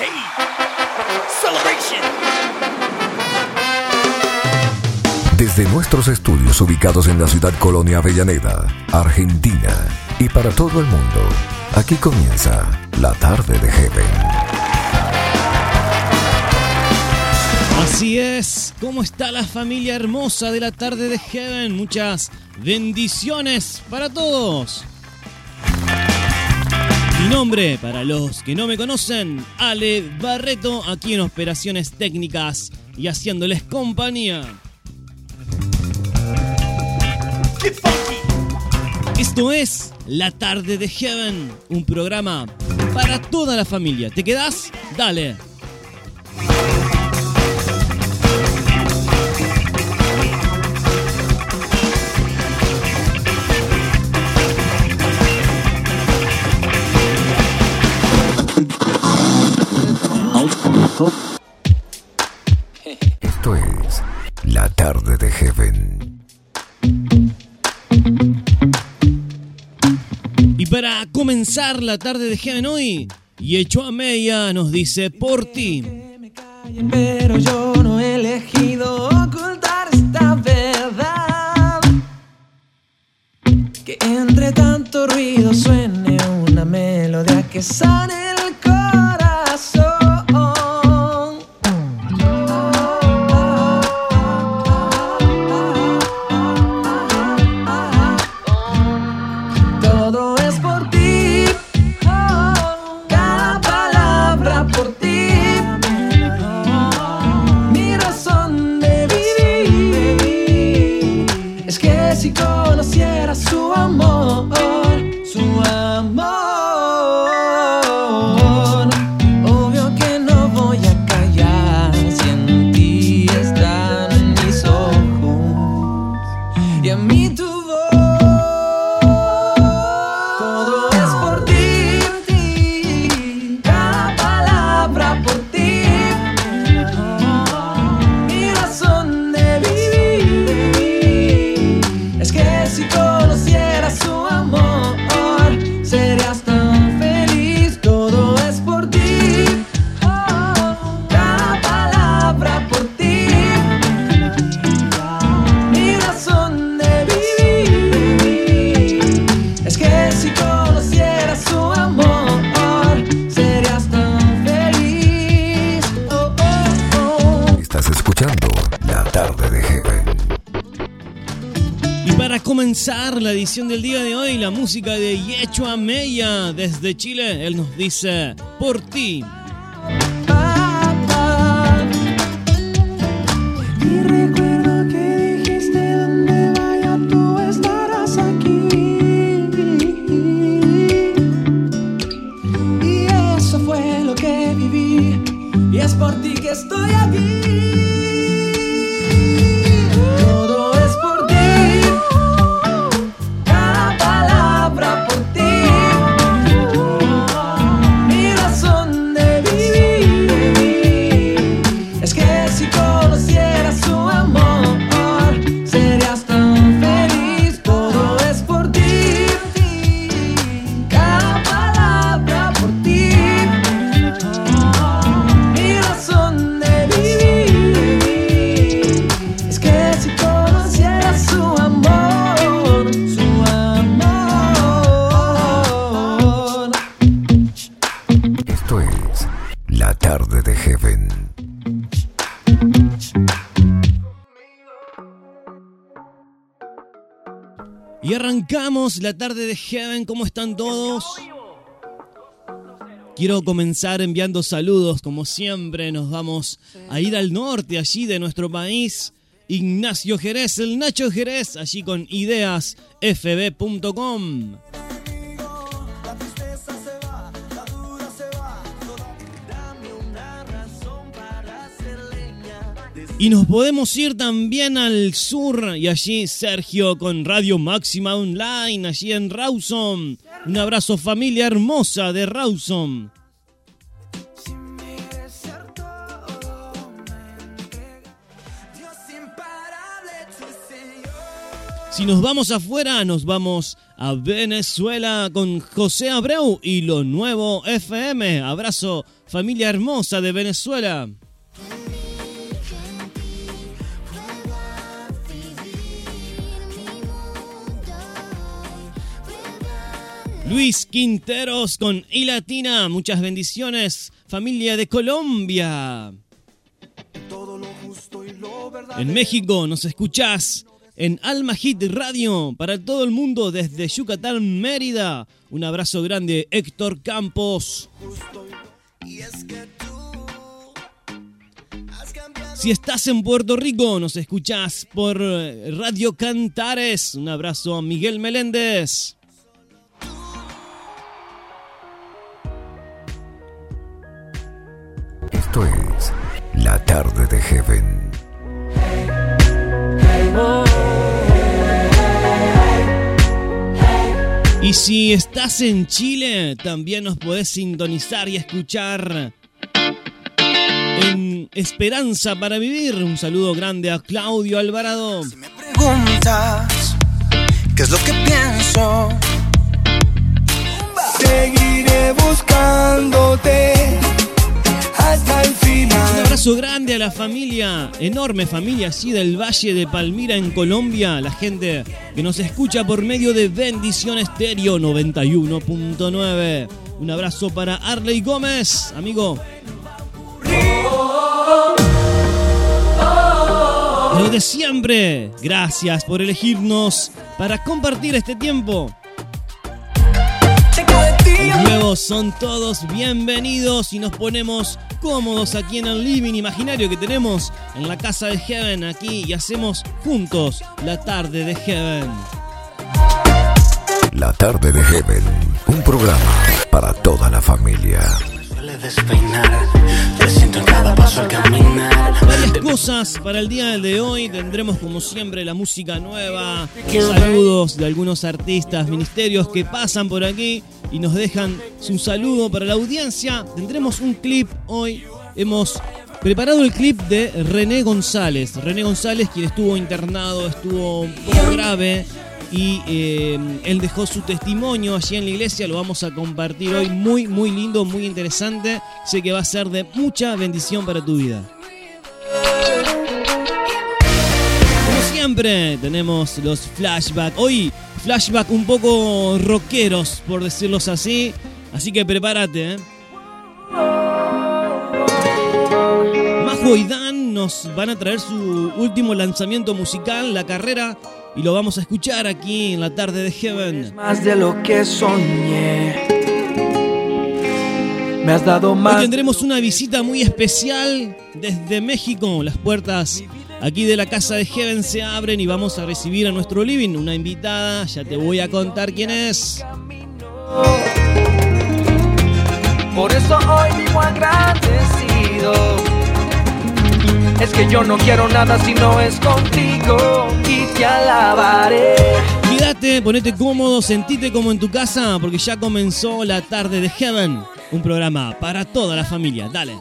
Hey, celebration. Desde nuestros estudios ubicados en la ciudad Colonia Avellaneda, Argentina, y para todo el mundo, aquí comienza la tarde de Heaven. Así es, ¿cómo está la familia hermosa de la tarde de Heaven? Muchas bendiciones para todos. Mi nombre, para los que no me conocen, Ale Barreto, aquí en Operaciones Técnicas y haciéndoles compañía. Esto es La Tarde de Heaven, un programa para toda la familia. ¿Te quedas? Dale. Esto es la tarde de Heaven. Y para comenzar la tarde de Heaven hoy, Yecho Ameya nos dice por ti. Pero yo no he elegido ocultar esta verdad. Que entre tanto ruido suene una melodía que sane comenzar la edición del día de hoy, la música de Yecho Ameya desde Chile. Él nos dice por ti. La tarde de Heaven. ¿Cómo están todos? Quiero comenzar enviando saludos, como siempre. Nos vamos a ir al norte, allí de nuestro país. Ignacio Jerez, el Nacho Jerez, allí con ideasfb.com. Y nos podemos ir también al sur y allí Sergio con Radio Máxima Online, allí en Rawson. Un abrazo familia hermosa de Rawson. Si nos vamos afuera, nos vamos a Venezuela con José Abreu y lo nuevo FM. Abrazo, familia hermosa de Venezuela. Luis Quinteros con I Latina, muchas bendiciones, familia de Colombia. En México nos escuchás en Alma Hit Radio para todo el mundo desde Yucatán, Mérida. Un abrazo grande, Héctor Campos. Si estás en Puerto Rico, nos escuchás por Radio Cantares. Un abrazo a Miguel Meléndez. Esto es La Tarde de Heaven. Y si estás en Chile, también nos podés sintonizar y escuchar en Esperanza para Vivir. Un saludo grande a Claudio Alvarado. Si me preguntas qué es lo que pienso, seguiré buscándote hasta el Un abrazo grande a la familia, enorme familia así del Valle de Palmira en Colombia, la gente que nos escucha por medio de Bendición Estéreo 91.9. Un abrazo para Arley Gómez, amigo. Lo de siempre, gracias por elegirnos para compartir este tiempo. Nuevos son todos bienvenidos y nos ponemos cómodos aquí en el living imaginario que tenemos en la casa de Heaven aquí y hacemos juntos la tarde de Heaven. La Tarde de Heaven. Un programa para toda la familia. suele despeinar. Te siento en cada paso al caminar. Varias cosas para el día de hoy. Tendremos como siempre la música nueva, saludos de algunos artistas, ministerios que pasan por aquí y nos dejan su saludo para la audiencia. Tendremos un clip hoy. Hemos preparado el clip de René González. René González, quien estuvo internado, estuvo un poco grave. Y eh, él dejó su testimonio allí en la iglesia, lo vamos a compartir hoy, muy, muy lindo, muy interesante. Sé que va a ser de mucha bendición para tu vida. Siempre, tenemos los flashbacks. Hoy, flashback un poco rockeros, por decirlos así. Así que prepárate, ¿eh? Majo y Dan nos van a traer su último lanzamiento musical, La Carrera, y lo vamos a escuchar aquí en la tarde de Heaven. más de lo que soñé. Me has dado Hoy más. tendremos una visita muy especial desde México. Las puertas aquí de la casa de Heaven se abren y vamos a recibir a nuestro living una invitada. Ya te voy a contar quién es. Por eso hoy vivo agradecido. Es que yo no quiero nada si no es contigo y te alabaré. Quédate, ponete cómodo, sentite como en tu casa porque ya comenzó la tarde de Heaven. Un programa para toda la familia. Dale.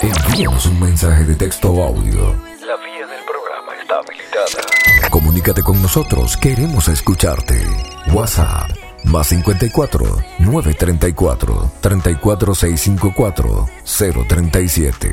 Envíanos un mensaje de texto o audio. La vía del programa está habilitada. Comunícate con nosotros, queremos escucharte. WhatsApp más 54 934 34654 037.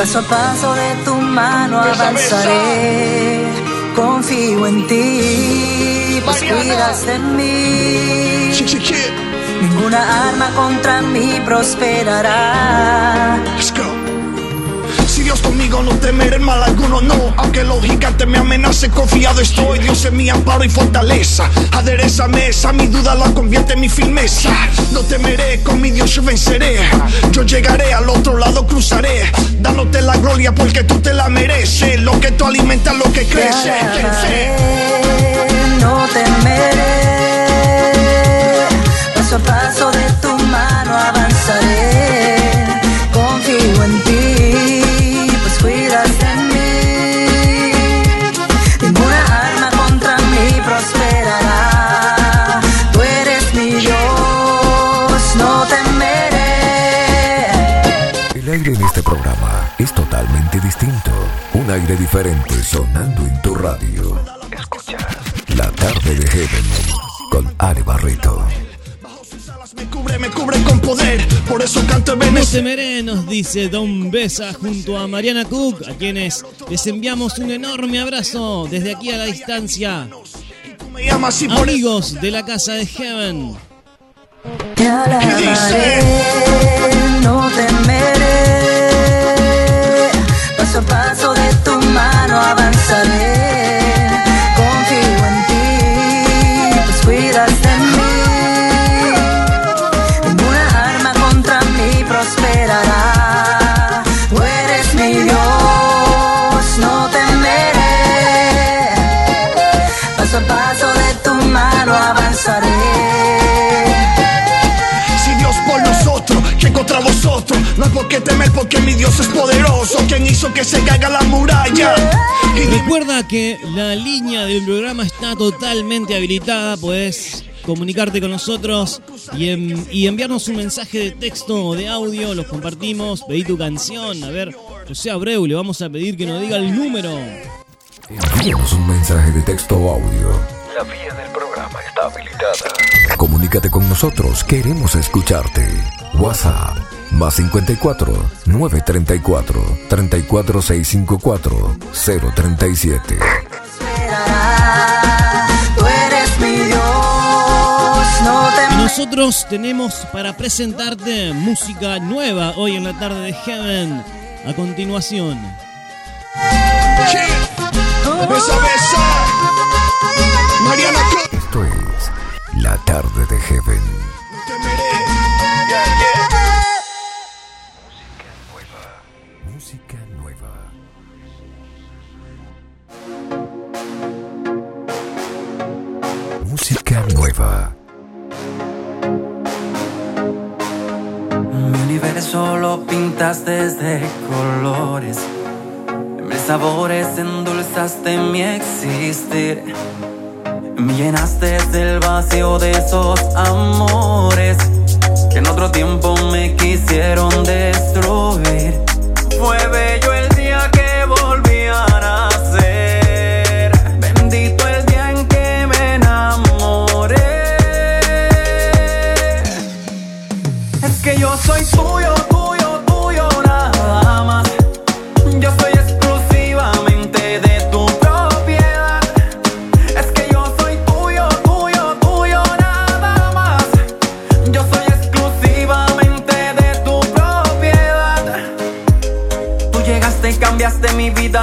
Paso a paso de tu mano avanzaré. Confío en ti, pues cuidas de mí. Ninguna arma contra mí prosperará. No temeré mal alguno, no. Aunque los me amenacen, confiado estoy. Dios es mi amparo y fortaleza. Adereza mesa, mi duda la convierte en mi firmeza. No temeré, con mi Dios yo venceré. Yo llegaré al otro lado, cruzaré. Dándote la gloria porque tú te la mereces. Lo que tú alimentas, lo que crece. no temeré. Paso a paso de tu mano avanzaré. Distinto. Un aire diferente sonando en tu radio. Escuchas La tarde de Heaven con Ale Barreto. Me cubre, me cubre con poder. Por eso canto nos dice Don Besa junto a Mariana Cook, a quienes les enviamos un enorme abrazo desde aquí a la distancia. Amigos de la casa de Heaven. Te alabaré, no temeré. Paso paso de tu mano avanzaré. Porque mi Dios es poderoso. Quien hizo que se caiga la muralla. Y Recuerda que la línea del programa está totalmente habilitada, puedes comunicarte con nosotros y, en- y enviarnos un mensaje de texto o de audio, los compartimos, pedí tu canción, a ver, José Abreu, le vamos a pedir que nos diga el número. Envíanos un mensaje de texto o audio. La vía del programa está habilitada. Comunícate con nosotros, queremos escucharte. WhatsApp más 54 934 34654 037. prosperará. Tú eres mi Dios, no Y nosotros tenemos para presentarte música nueva hoy en la tarde de Heaven. A continuación, besa, besa. Mariana Cruz. Esto es La tarde de Heaven. Música nueva. Mi universo lo pintas desde colores. Mil sabores endulzaste mi existir. Me llenaste del vacío de esos amores que en otro tiempo me quisieron destruir. Fue bello el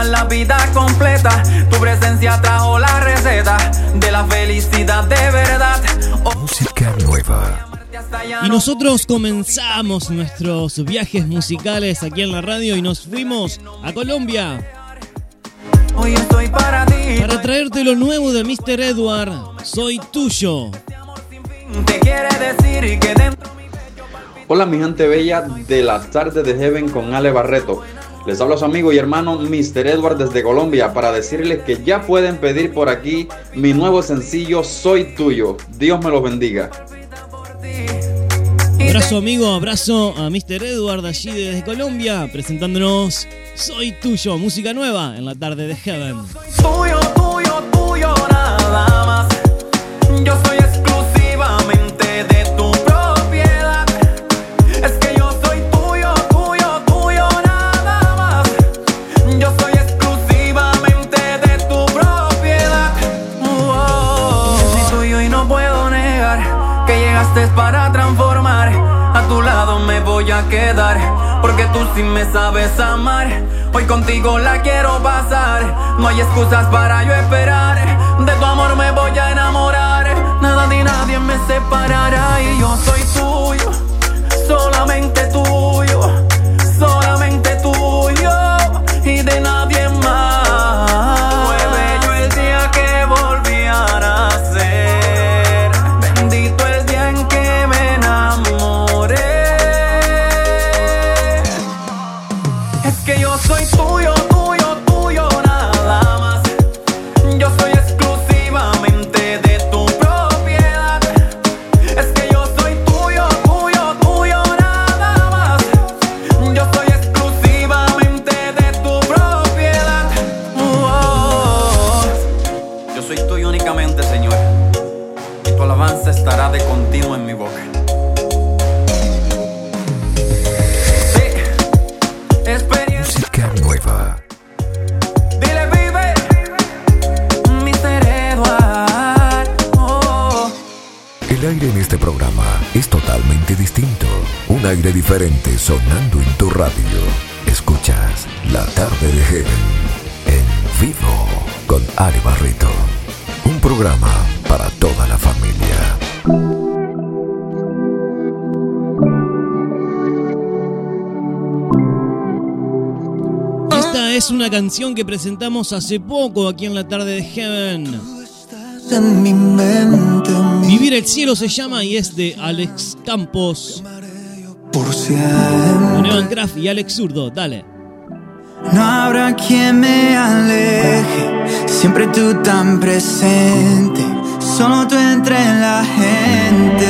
la vida completa. Tu presencia trajo la receta de la felicidad de verdad. Oh, Música nueva. Y no nosotros comenzamos nuestros viajes musicales aquí en la radio y nos fuimos a Colombia Hoy estoy para ti. para traerte lo nuevo de Mr. Edward. Soy tuyo. Hola mi gente bella de la tarde de Heaven con Ale Barreto. Les habla su amigo y hermano Mr. Edward desde Colombia para decirles que ya pueden pedir por aquí mi nuevo sencillo Soy Tuyo. Dios me los bendiga. Abrazo amigo, abrazo a Mr. Edward allí desde Colombia presentándonos Soy tuyo, música nueva en la tarde de Heaven. tuyo, tuyo, tuyo nada más. Porque tú sí me sabes amar. Hoy contigo la quiero pasar, no hay excusas para yo esperar. De tu amor me voy a enamorar, nada ni nadie me separará y yo soy tuyo, distinto. Un aire diferente sonando en tu radio. Escuchas La Tarde de Heaven en vivo con Ale Barreto. Un programa para toda la familia. Esta es una canción que presentamos hace poco aquí en la tarde de Heaven. En mi mente, Vivir el cielo se llama y es de Alex Campos, por siempre. Kraft y Alex Zurdo. Dale. No habrá quien me aleje, siempre tú tan presente, solo tú entre la gente.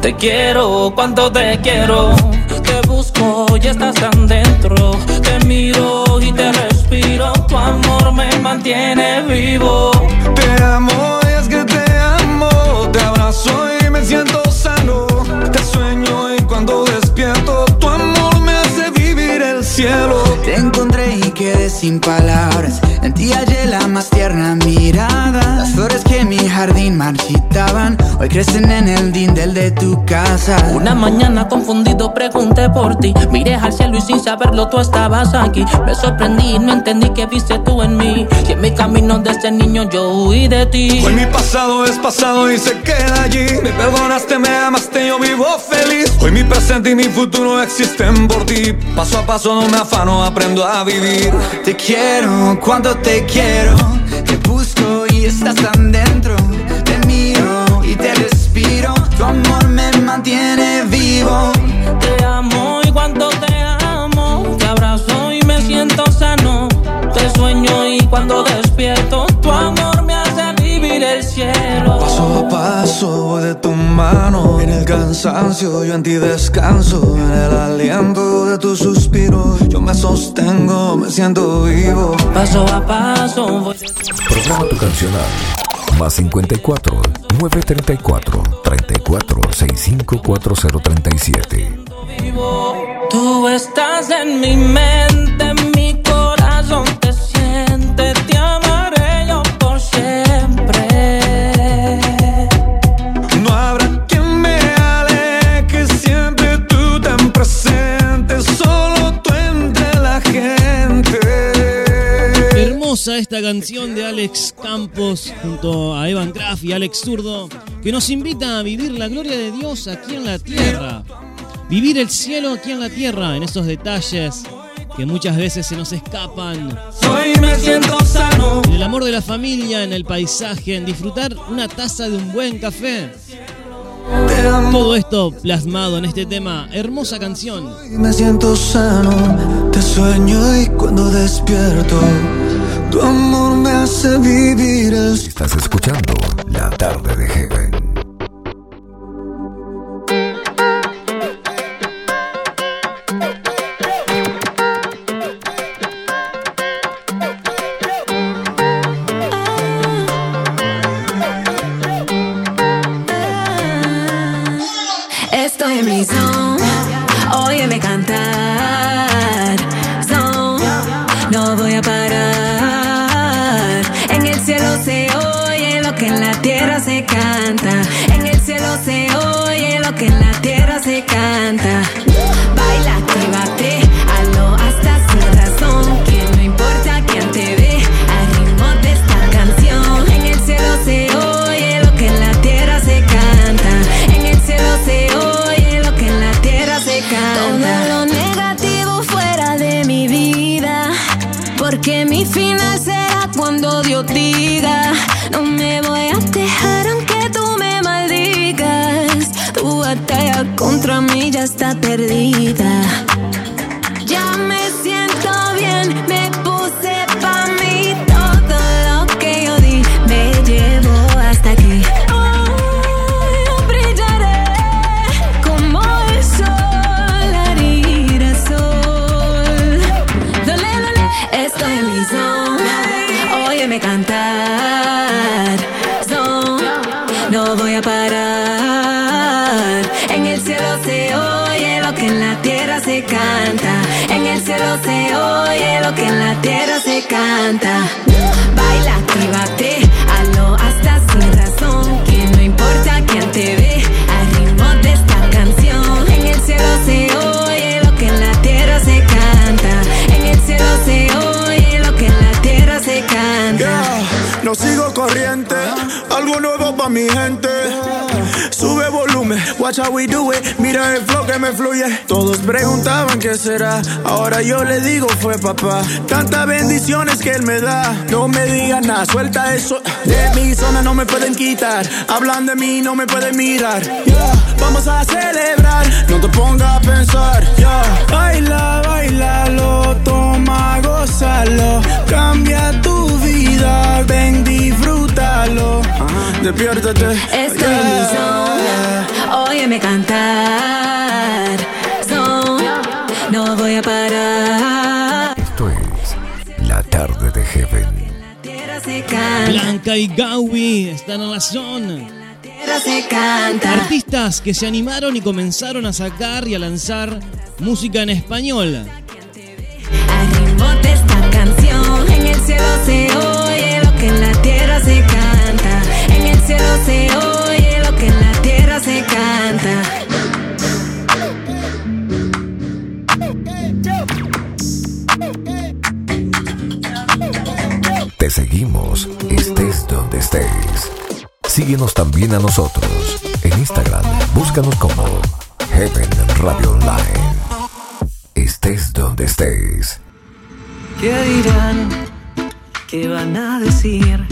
Te quiero, cuánto te quiero. Te busco y estás tan dentro. Te miro y te respiro. Tu amor me mantiene vivo. Te amo y es que te amo, te abrazo y me siento sano. Te sueño y cuando despierto, tu amor me hace vivir el cielo. Te encontré y quedé sin palabras. En ti hallé la más tierna mirada. Las en mi jardín marchitaban, hoy crecen en el dindel de tu casa. Una mañana confundido pregunté por ti. Miré al cielo y sin saberlo tú estabas aquí. Me sorprendí y no entendí que viste tú en mí. Y en mi camino desde niño yo huí de ti. Hoy mi pasado es pasado y se queda allí. Me perdonaste, me amaste, yo vivo feliz. Hoy mi presente y mi futuro existen por ti. Paso a paso no me afano, aprendo a vivir. Te quiero, cuando te quiero. Busco y estás tan dentro. Te miro y te respiro. Tu amor me mantiene vivo. Te amo y cuando te amo. Te abrazo y me siento sano. Te sueño y cuando despierto. Tu amor me hace vivir el cielo. Paso a paso voy de tu mano En el cansancio yo en ti descanso En el aliento de tu suspiro Yo me sostengo, me siento vivo Paso a paso voy Programa tu cancional. Más 54 934 34 65 4037. vivo. Tú estás en mi mente, Hermosa esta canción de Alex Campos junto a Evan Kraft y Alex Zurdo que nos invita a vivir la gloria de Dios aquí en la tierra. Vivir el cielo aquí en la tierra, en esos detalles que muchas veces se nos escapan. Hoy me siento sano En el amor de la familia, en el paisaje, en disfrutar una taza de un buen café. Todo esto plasmado en este tema. Hermosa canción. me siento sano Te sueño y cuando despierto Tu amor me hace vivir Estás escuchando La Tarde de Heaven. Canta. Baila, actívate, hazlo hasta sin razón. Que no importa quién te ve, al ritmo de esta canción. En el cielo se oye lo que en la tierra se canta. En el cielo se oye lo que en la tierra se canta. Todo lo negativo fuera de mi vida. Porque mi final será cuando Dios diga. Contra mí ya está perdida. Tierra se canta. Baila, actívate, hazlo hasta sin razón. Que no importa quién te ve, al ritmo de esta canción. En el cielo se oye lo que en la tierra se canta. En el cielo se oye lo que en la tierra se canta. Yeah, no sigo corriente, algo nuevo pa' mi gente. Watch how we do it. Mira el flow que me fluye. Todos preguntaban qué será, ahora yo le digo fue papá. Tantas bendiciones que él me da, no me digas nada, suelta eso. De mi zona no me pueden quitar, hablan de mí no me pueden mirar. Yeah, vamos a celebrar, no te pongas a pensar. Yeah, baila, bailalo, toma, gózalo, cambia tu vida, ven, disfrútalo. Despiértate. Estoy en mi zona, óyeme cantar. Zona, no voy a parar. Esto es La Tarde de Heaven. Blanca y Gaui están en la zona. tierra se canta. Artistas que se animaron y comenzaron a sacar y a lanzar música en español. Cielo se oye lo que en la tierra se canta. En el cielo se oye lo que en la tierra se canta. Te seguimos, estés donde estés. Síguenos también a nosotros. En Instagram, búscanos como Heaven Radio Online. Estés donde estés. ¿Qué dirán? ¿Qué van a decir?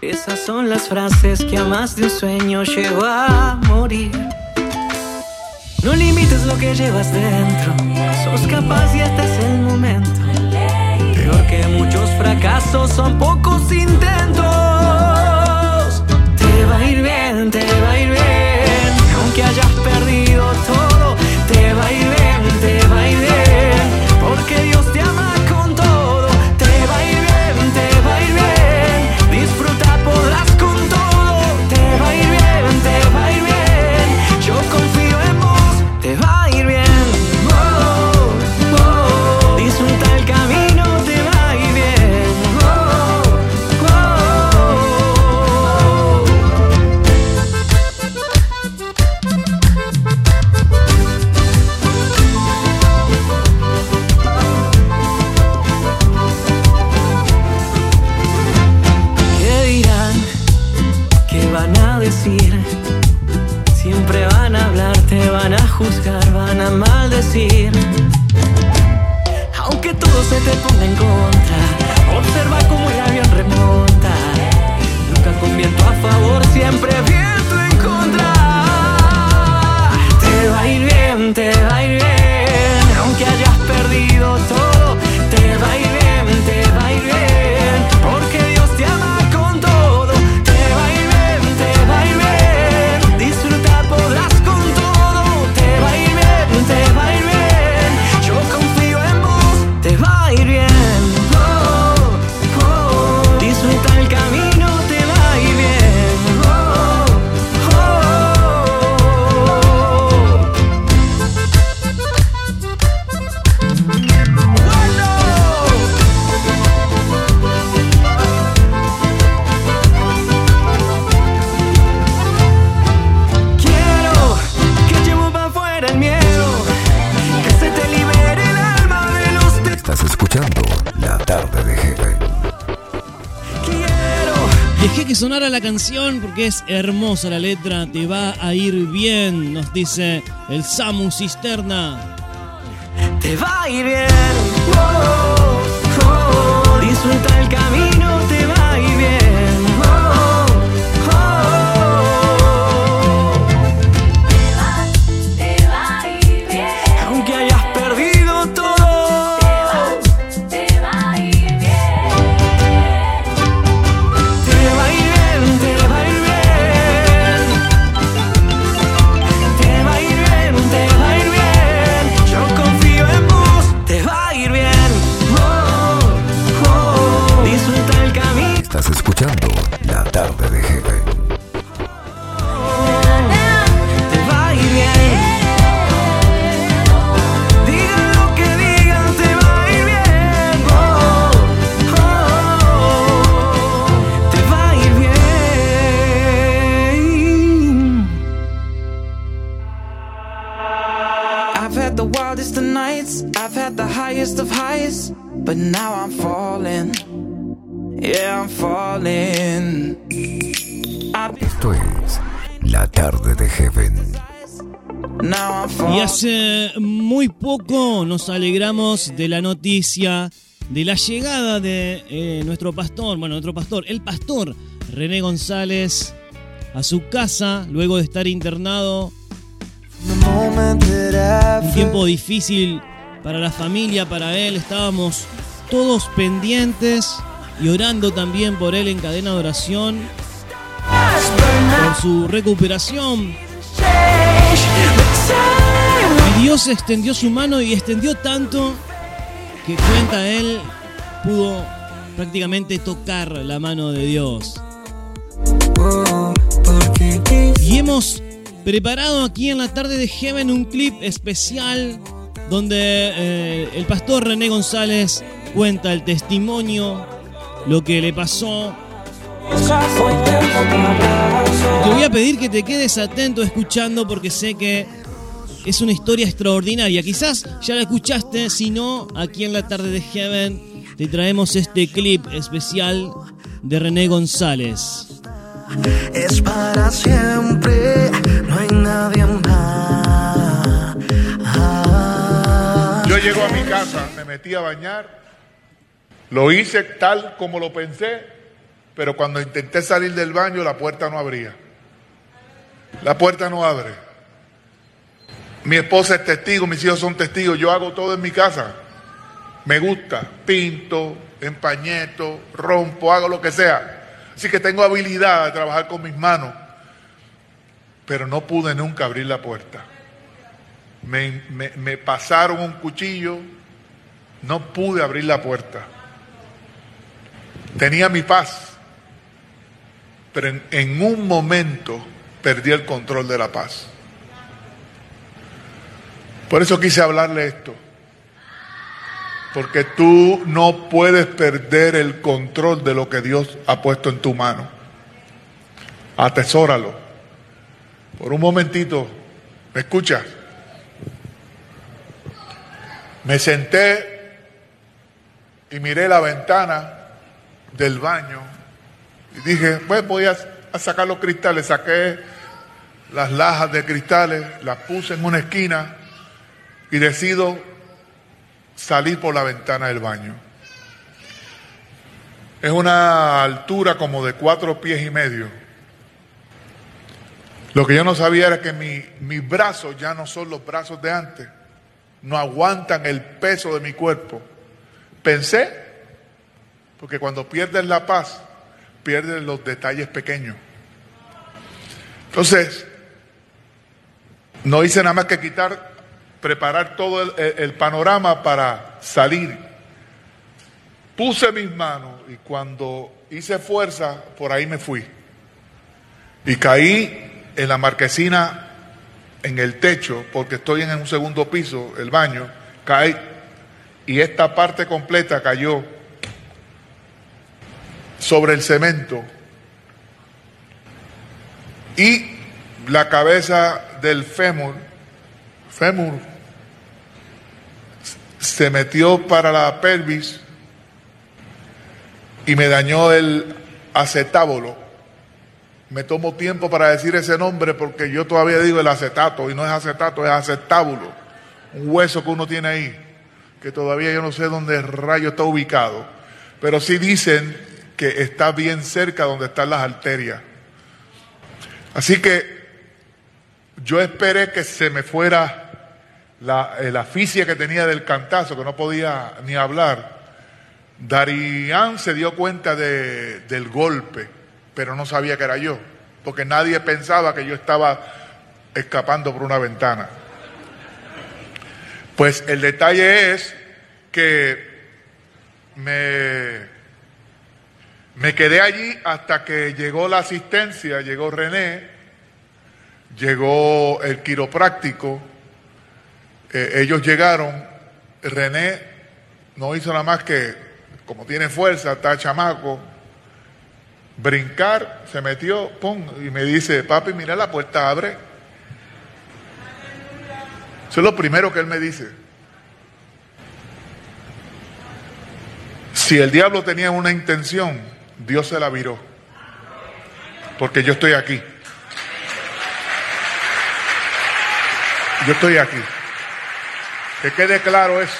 Esas son las frases que a más de un sueño llevó a morir. No limites lo que llevas dentro, sos capaz y este es el momento. Peor que muchos fracasos son pocos intentos. Te va a ir bien, te va a ir bien, aunque hayas perdido todo. Te va a ir bien, se te ponga en contra, observa cómo el avión remonta. Nunca con viento a favor, siempre viento canción porque es hermosa la letra. Te va a ir bien, nos dice el Samu Cisterna. Te va a ir bien. Oh, oh, disfruta el camino, alegramos de la noticia de la llegada de eh, nuestro pastor, bueno, nuestro pastor, el pastor René González a su casa luego de estar internado. Un tiempo difícil para la familia, para él. Estábamos todos pendientes y orando también por él en cadena de oración. Por su recuperación. Dios extendió su mano y extendió tanto que cuenta él pudo prácticamente tocar la mano de Dios. Y hemos preparado aquí en la tarde de Heaven un clip especial donde eh, el pastor René González cuenta el testimonio, lo que le pasó. Te voy a pedir que te quedes atento escuchando porque sé que es una historia extraordinaria. Quizás ya la escuchaste, si no, aquí en la tarde de Heaven te traemos este clip especial de René González. es para siempre, no hay nadie más. Yo llego a mi casa, me metí a bañar, lo hice tal como lo pensé, pero cuando intenté salir del baño la puerta no abría. La puerta no abre. Mi esposa es testigo, mis hijos son testigos, yo hago todo en mi casa. Me gusta, pinto, empañeto, rompo, hago lo que sea. Así que tengo habilidad de trabajar con mis manos, pero no pude nunca abrir la puerta. Me, me- me pasaron un cuchillo, no pude abrir la puerta. Tenía mi paz, pero en, en un momento perdí el control de la paz. Por eso quise hablarle esto. Porque tú no puedes perder el control de lo que Dios ha puesto en tu mano. Atesóralo. Por un momentito, ¿me escuchas? Me senté y miré la ventana del baño y dije, pues voy a, a sacar los cristales. Saqué las lajas de cristales, las puse en una esquina y decido salir por la ventana del baño. Es una altura como de cuatro pies y medio. Lo que yo no sabía era que mi- mis brazos ya no son los brazos de antes. No aguantan el peso de mi cuerpo. Pensé, porque cuando pierdes la paz, pierdes los detalles pequeños. Entonces, no hice nada más que quitar, preparar todo el, panorama para salir. Puse mis manos y cuando hice fuerza, por ahí me fui. Y caí en la marquesina, en el techo, porque estoy en un segundo piso, el baño, caí. Y esta parte completa cayó sobre el cemento. Y la cabeza del fémur, fémur, se metió para la pelvis y me dañó el acetábulo, me tomo tiempo para decir ese nombre porque yo todavía digo el acetato y no es acetato, es acetábulo. Un hueso que uno tiene ahí, que todavía yo no sé dónde rayo está ubicado. Pero sí dicen que está bien cerca donde están las arterias. Así que yo esperé que se me fuera la, aficia que tenía del cantazo, que no podía ni hablar. Darían se dio cuenta de- del golpe, pero no sabía que era yo, porque nadie pensaba que yo estaba escapando por una ventana. Pues el detalle es que me, me quedé allí hasta que llegó la asistencia, llegó René, llegó el quiropráctico, eh, ellos llegaron, René no hizo nada más que, como tiene fuerza, está chamaco, brincar, se metió, pum, y me dice, papi, mira la puerta abre. Eso es lo primero que él me dice. Si el diablo tenía una intención, Dios se la viró. Porque yo estoy aquí. Yo estoy aquí. Que quede claro eso.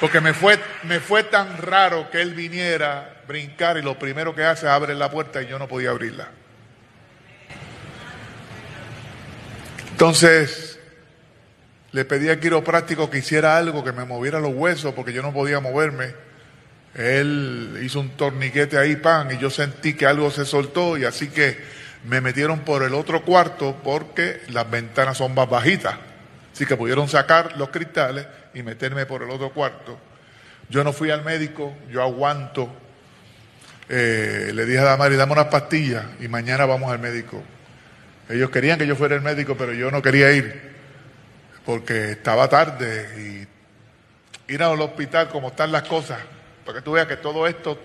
Porque me fue, me fue tan raro que él viniera, brincar y lo primero que hace es abrir la puerta y yo no podía abrirla. Entonces, le pedí al quiropráctico que hiciera algo, que me moviera los huesos porque yo no podía moverme. Él hizo un torniquete ahí, pan, y yo sentí que algo se soltó y así que me metieron por el otro cuarto porque las ventanas son más bajitas. Así que pudieron sacar los cristales y meterme por el otro cuarto. Yo no fui al médico, yo aguanto. Eh, le dije a Damari, dame unas pastillas y mañana vamos al médico. Ellos querían que yo fuera el médico, pero yo no quería ir porque estaba tarde y ir al hospital como están las cosas, para que tú veas que todo esto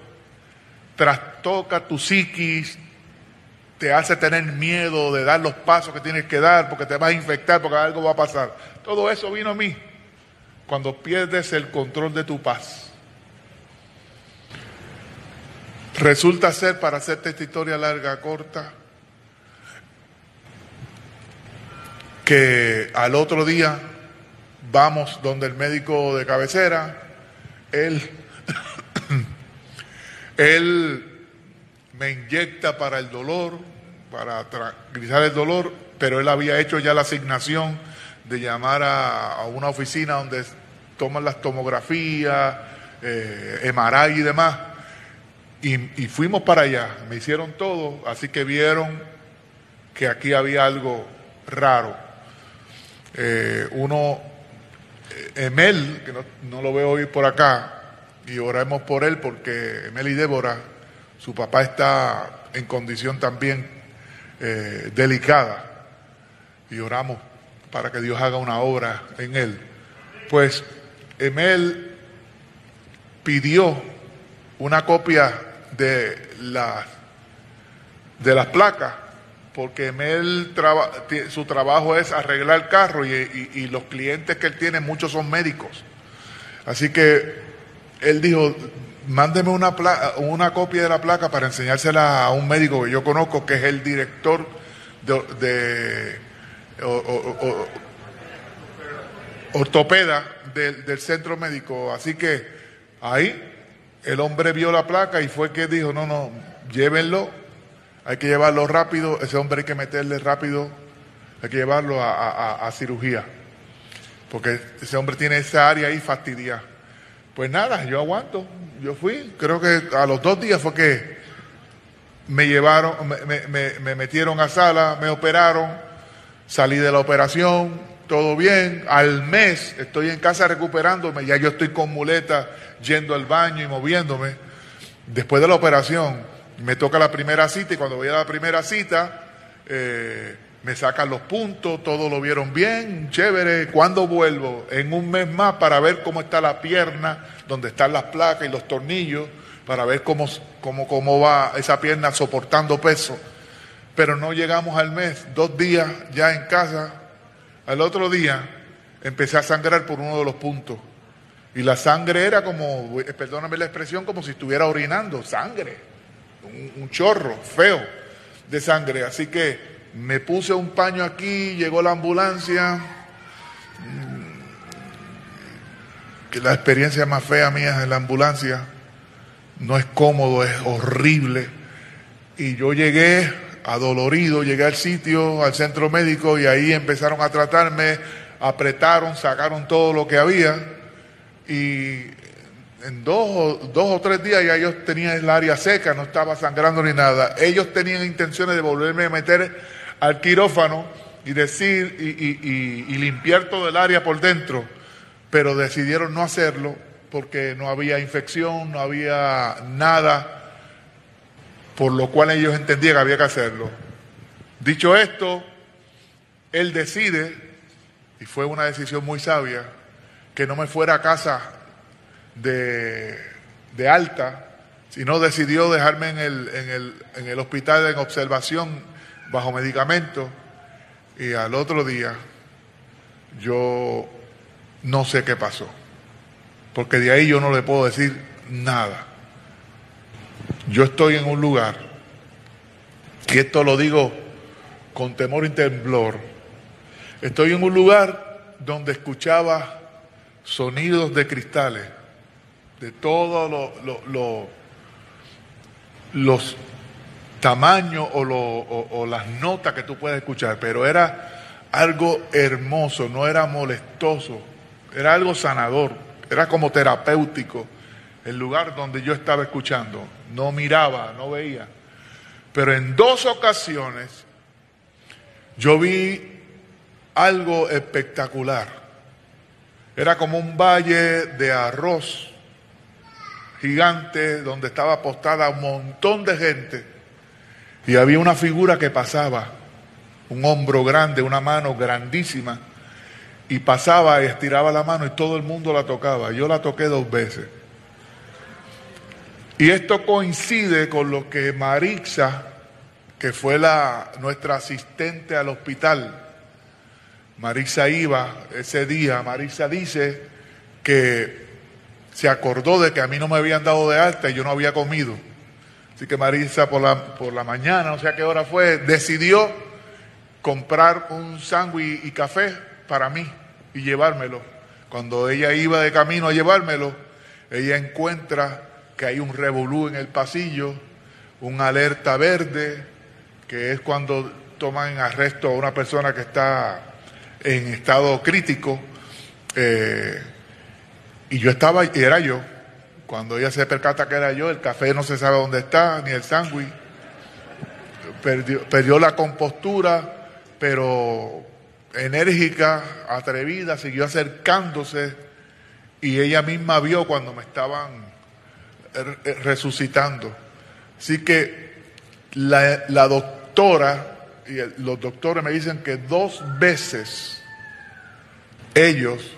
trastoca tu psiquis, te hace tener miedo de dar los pasos que tienes que dar porque te vas a infectar, porque algo va a pasar. Todo eso vino a mí cuando pierdes el control de tu paz. Resulta ser, para hacerte esta historia larga, corta, que al otro día vamos donde el médico de cabecera, él, él me inyecta para el dolor, para tranquilizar el dolor, pero él había hecho ya la asignación de llamar a, una oficina donde toman las tomografías, eh, y demás. Y, fuimos para allá, me hicieron todo, así que vieron que aquí había algo raro. Eh, uno, eh, Emel, que no, lo veo hoy por acá, y oremos por él porque Emel y Débora, su papá está en condición también eh, delicada, y oramos para que Dios haga una obra en él. Pues Emel pidió una copia de las de las placas porque Emel su trabajo es arreglar el carro y- y los clientes que él tiene muchos son médicos así que él dijo mándeme una pla- una copia de la placa para enseñársela a un médico que yo conozco que es el director de, de- ortopeda del, del centro médico. Así que ahí el hombre vio la placa y fue que dijo, no, no, llévenlo, hay que llevarlo rápido, ese hombre hay que meterle rápido, hay que llevarlo a, a- a- a cirugía, porque ese hombre tiene esa área ahí fastidiada. Pues nada, yo aguanto, yo fui, creo que a los dos días fue que me llevaron, me, me- me- me metieron a sala, me operaron, salí de la operación, todo bien, al mes estoy en casa recuperándome, ya yo estoy con muleta yendo al baño y moviéndome. Después de la operación me toca la primera cita y cuando voy a la primera cita eh, me sacan los puntos, todo lo vieron bien, chévere. ¿Cuándo vuelvo? En un mes más para ver cómo está la pierna, donde están las placas y los tornillos, para ver cómo, cómo, cómo va esa pierna soportando peso. Pero no llegamos al mes, dos días ya en casa. Al otro día empecé a sangrar por uno de los puntos. Y la sangre era como, eh, perdóname la expresión, como si estuviera orinando, sangre, un, un chorro feo. de sangre. Así que me puse un paño aquí, llegó la ambulancia. Mm, Que la experiencia más fea mía en la ambulancia. No es cómodo, es horrible. Y yo llegué adolorido, llegué al sitio, al centro médico, y ahí empezaron a tratarme, apretaron, sacaron todo lo que había. Y en dos o, dos o tres días ya yo tenía el área seca, no estaba sangrando ni nada. Ellos tenían intenciones de volverme a meter al quirófano y decir y, y- limpiar todo el área por dentro, pero decidieron no hacerlo porque no había infección, no había nada, por lo cual ellos entendían que había que hacerlo. Dicho esto, él decide, y fue una decisión muy sabia, que no me fuera a casa de, de alta, sino decidió dejarme en el, en, el, en el hospital en observación bajo medicamento y al otro día yo no sé qué pasó, porque de ahí yo no le puedo decir nada. Yo estoy en un lugar, y esto lo digo con temor y temblor, estoy en un lugar donde escuchaba sonidos de cristales, de todos lo- lo- lo- los tamaños o, lo- o- o las notas que tú puedes escuchar, pero era algo hermoso, no era molestoso, era algo sanador, era como terapéutico el lugar donde yo estaba escuchando. No miraba, no veía. Pero en dos ocasiones yo vi algo espectacular. Era como un valle de arroz gigante donde estaba apostada un montón de gente y había una figura que pasaba, un hombro grande, una mano grandísima, y pasaba y estiraba la mano y todo el mundo la tocaba. Yo la toqué dos veces. Y esto coincide con lo que Marixa, que fue la, nuestra asistente al hospital, Marisa iba ese día, Marisa dice que se acordó de que a mí no me habían dado de alta y yo no había comido. Así que Marisa por la, por la mañana, no sé a qué hora fue, decidió comprar un sándwich y café para mí y llevármelo. Cuando ella iba de camino a llevármelo, ella encuentra que hay un revolú en el pasillo, un alerta verde, que es cuando toman arresto a una persona que está en estado crítico. eh, y yo estaba, y era yo. Cuando ella se percata que era yo, el café no se sabe dónde está, ni el sándwich. Perdió, la compostura, pero enérgica, atrevida, siguió acercándose y ella misma vio cuando me estaban eh, resucitando. Así que la, doctora y los doctores me dicen que dos veces ellos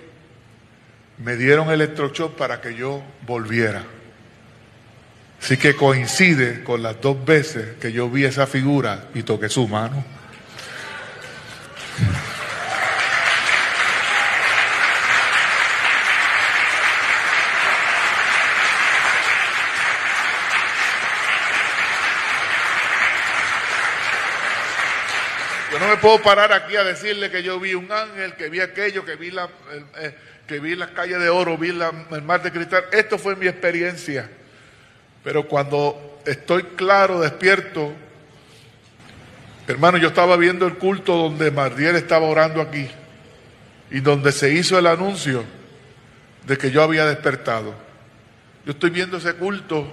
me dieron electroshock para que yo volviera. Así que coincide con las dos veces que yo vi esa figura y toqué su mano. Yo no me puedo parar aquí a decirle que yo vi un ángel, que vi aquello, que vi, la, eh, que vi las calles de oro, vi la- el mar de cristal. Esto fue mi experiencia. Pero cuando estoy claro, despierto, hermano, yo estaba viendo el culto donde Mardiel estaba orando aquí y donde se hizo el anuncio de que yo había despertado. Yo estoy viendo ese culto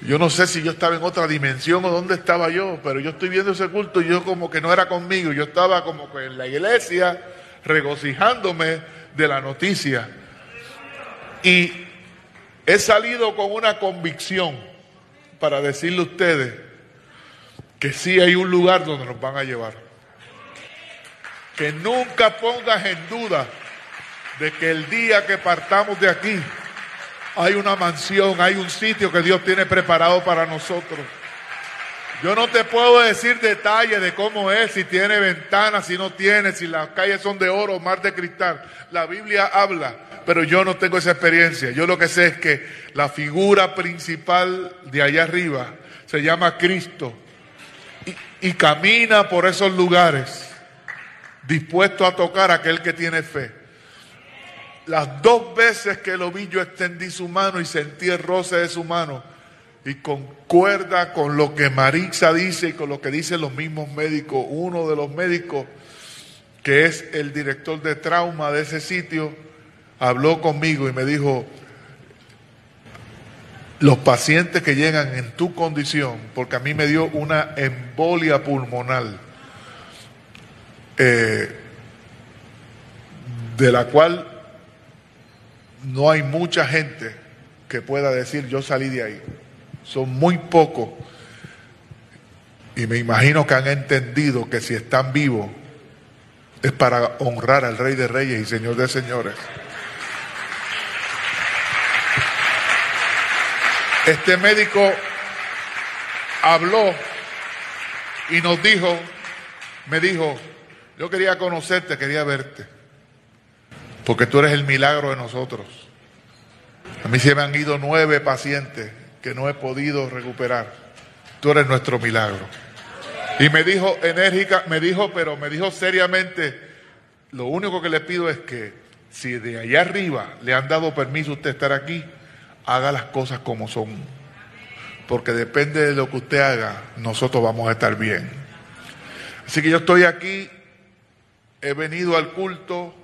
yo no sé si yo estaba en otra dimensión o dónde estaba yo, pero yo estoy viendo ese culto y yo como que no era conmigo, yo estaba como que en la iglesia regocijándome de la noticia. Y he salido con una convicción para decirle a ustedes que sí hay un lugar donde nos van a llevar. Que nunca pongas en duda de que el día que partamos de aquí, hay una mansión, hay un sitio que Dios tiene preparado para nosotros. Yo no te puedo decir detalles de cómo es, si tiene ventanas, si no tiene, si las calles son de oro o mar de cristal. La Biblia habla, pero yo no tengo esa experiencia. Yo lo que sé es que la figura principal de allá arriba se llama Cristo. y, y camina por esos lugares dispuesto a tocar a aquel que tiene fe. Las dos veces que lo vi yo extendí su mano y sentí el roce de su mano y concuerda con lo que Marixa dice y con lo que dicen los mismos médicos. Uno de los médicos, que es el director de trauma de ese sitio, habló conmigo y me dijo, los pacientes que llegan en tu condición, porque a mí me dio una embolia pulmonar, eh, de la cual no hay mucha gente que pueda decir yo salí de ahí. Son muy pocos. Y me imagino que han entendido que si están vivos es para honrar al Rey de Reyes y Señor de Señores. Este médico habló y nos dijo, me dijo, yo quería conocerte, quería verte, porque tú eres el milagro de nosotros. A mí se me han ido nueve pacientes que no he podido recuperar. Tú eres nuestro milagro. Y me dijo enérgica, me dijo, pero me dijo seriamente, lo único que le pido es que si de allá arriba le han dado permiso a usted estar aquí, haga las cosas como son. Porque depende de lo que usted haga, nosotros vamos a estar bien. Así que yo estoy aquí, he venido al culto,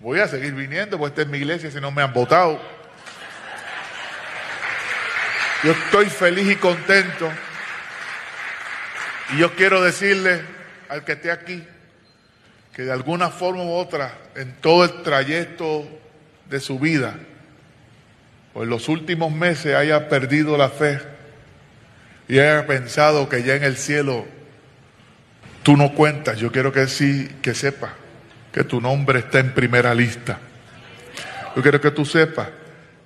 voy a seguir viniendo, porque esta es mi iglesia, si no me han votado. Yo estoy feliz y contento. Y yo quiero decirle al que esté aquí que de alguna forma u otra, en todo el trayecto de su vida, o en los últimos meses haya perdido la fe y haya pensado que ya en el cielo tú no cuentas, yo quiero que sí, que sepa que tu nombre está en primera lista. Yo quiero que tú sepas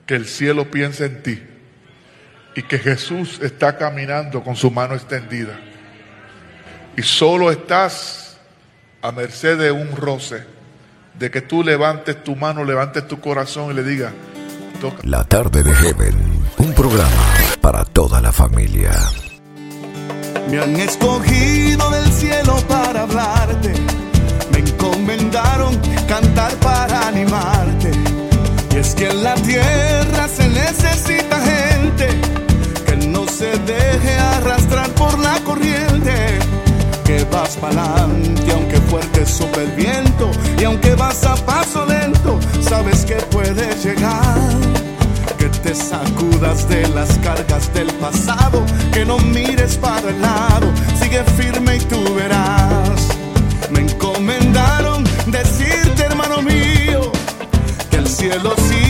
que el cielo piensa en ti y que Jesús está caminando con su mano extendida. Y solo estás a merced de un roce, de que tú levantes tu mano, levantes tu corazón y le digas, La tarde de Heaven, un programa para toda la familia. Me han escogido del cielo para hablarte. Me encomendaron cantar para animarte. Y es que en la tierra vas pa'lante aunque fuerte sopla el viento. Y aunque vas a paso lento, sabes que puedes llegar que te sacudas de las cargas del pasado, que no mires para el lado, sigue firme y tú verás. Me encomendaron decirte, hermano mío, que el cielo sigue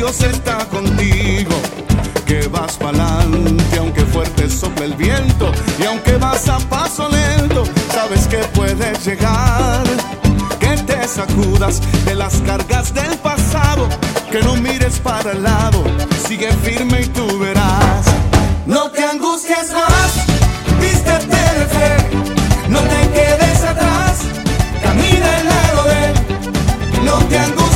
Dios está contigo que vas pa'lante aunque fuerte sopla el viento y aunque vas a paso lento, sabes que puedes llegar. Que te sacudas de las cargas del pasado, que no mires para el lado, sigue firme y tú verás. No te angusties más, vístete de fe, no te quedes atrás, camina al lado de él. No te angusties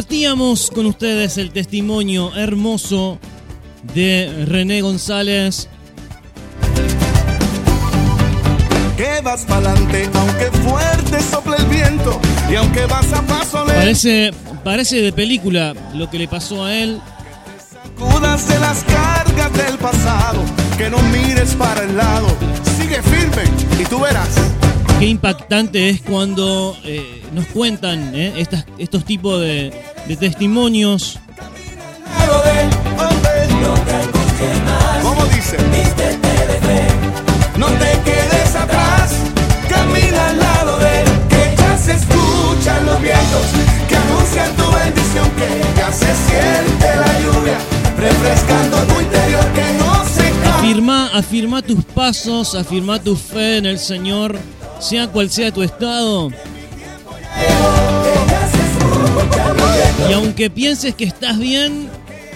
Compartíamos con ustedes el testimonio hermoso de René González. Que vas pa'lante aunque fuerte sople el viento y aunque vas a paso lento. Parece, parece de película lo que le pasó a él. Sacudas de las cargas del pasado, que no mires para el lado, sigue firme y tú verás. Qué impactante es cuando eh, nos cuentan eh, estas- estos tipos de, de testimonios. ¿Cómo dice? No te quedes atrás, camina al lado de él, que ya se escuchan los vientos que anuncian tu canción que ya se siente la lluvia, refrescando tu interior que no se cae. Afirma, afirma tus pasos, afirma tu fe en el Señor, sea cual sea tu estado. Y aunque pienses que estás bien,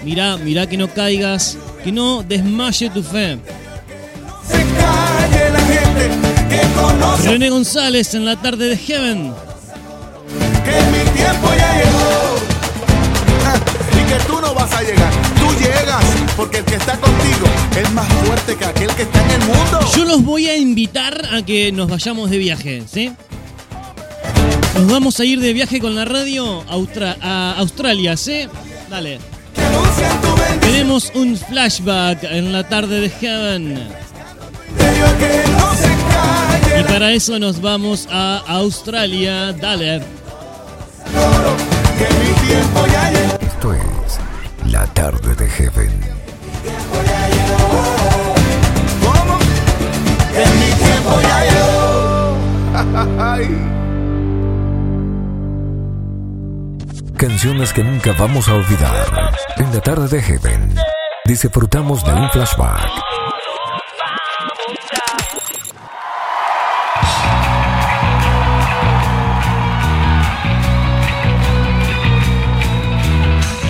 mira, mira que no caigas, que no desmaye tu fe. René González en la tarde de Heaven. que mi tiempo ya llegó. Y que tú no vas a llegar, tú llegas, porque el que está contigo es más fuerte que aquel que está en el mundo. Yo los voy a invitar a que nos vayamos de viaje, ¿sí? Nos vamos a ir de viaje con la radio a, Austra- a Australia, ¿sí? Dale. Tenemos un flashback en la tarde de Heaven. Y para eso nos vamos a Australia. Dale. Esto es La Tarde de Heaven. En mi tiempo ya Canciones que nunca vamos a olvidar. En La Tarde de Heaven disfrutamos de un flashback.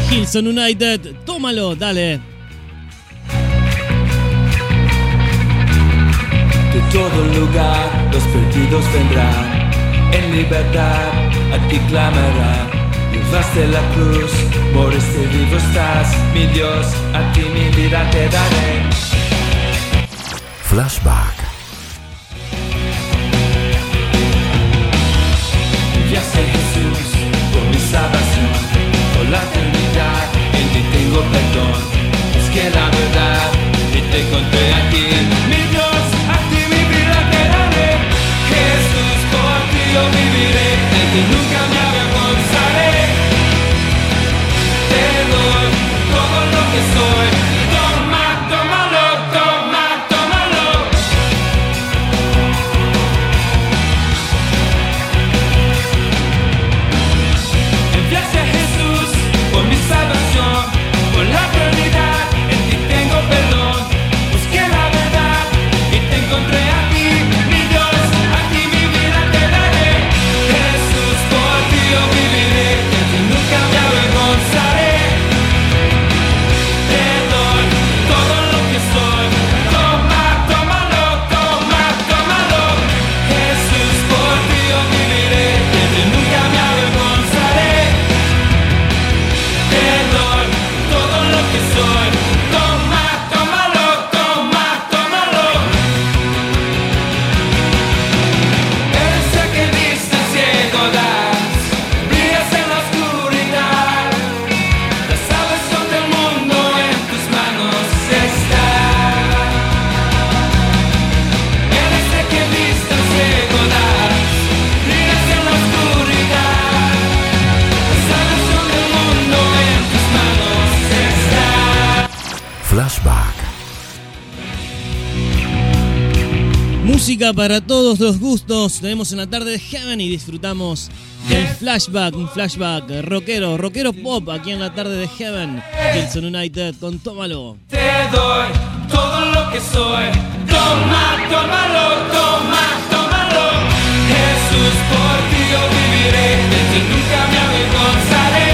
Hilson United, tómalo, dale. De todo lugar los perdidos vendrán, en libertad a ti clamarán. Llevaste la cruz, por este vivo estás, mi Dios, a ti mi vida te daré. Flashback. Todos los gustos. Tenemos en la tarde de Heaven y disfrutamos del flashback, un flashback rockero, rockero pop aquí en la tarde de Heaven. Hilson United con Tómalo. Te doy todo lo que soy. Toma, tómalo, toma, tómalo. Jesús, por ti yo viviré. De ti nunca me avergonzaré.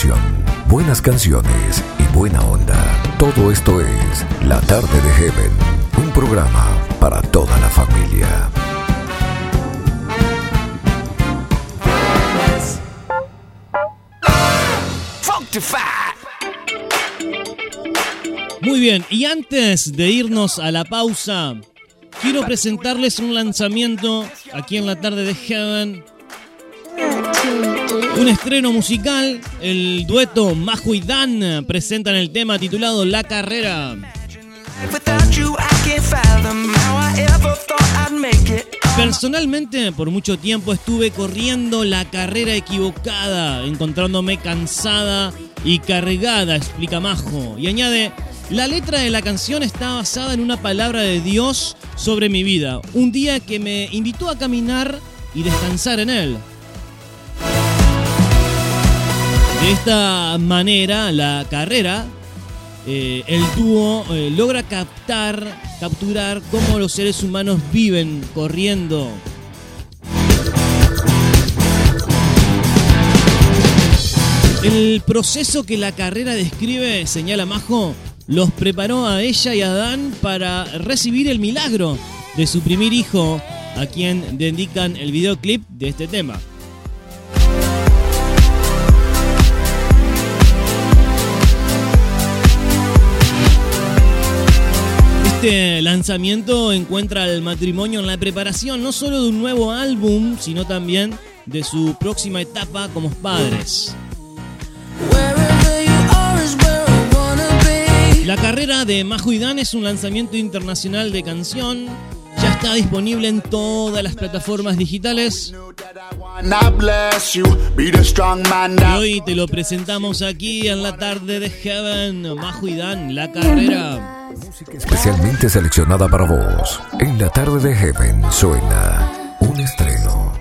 Información, buenas canciones y buena onda. Todo esto es La Tarde de Heaven, un programa para toda la familia. Muy bien, y antes de irnos a la pausa, quiero presentarles un lanzamiento aquí en la tarde de Heaven. Un estreno musical, el dueto Majo y Dan presentan el tema titulado La Carrera. Personalmente, por mucho tiempo estuve corriendo la carrera equivocada, encontrándome cansada y cargada, explica Majo. Y añade, la letra de la canción está basada en una palabra de Dios sobre mi vida, un día que me invitó a caminar y descansar en él. De esta manera, la carrera, eh, el dúo eh, logra captar, capturar cómo los seres humanos viven corriendo. El proceso que la carrera describe, señala Majo, los preparó a ella y a Adán para recibir el milagro de su primer hijo, a quien dedican el videoclip de este tema. Este lanzamiento encuentra al matrimonio en la preparación no solo de un nuevo álbum, sino también de su próxima etapa como padres. La carrera de Majo y Dan es un lanzamiento internacional de canción. Está disponible en todas las plataformas digitales. Y hoy te lo presentamos aquí en la tarde de Heaven. Majo y Dan, la carrera. Especialmente seleccionada para vos. En la tarde de Heaven suena un estreno.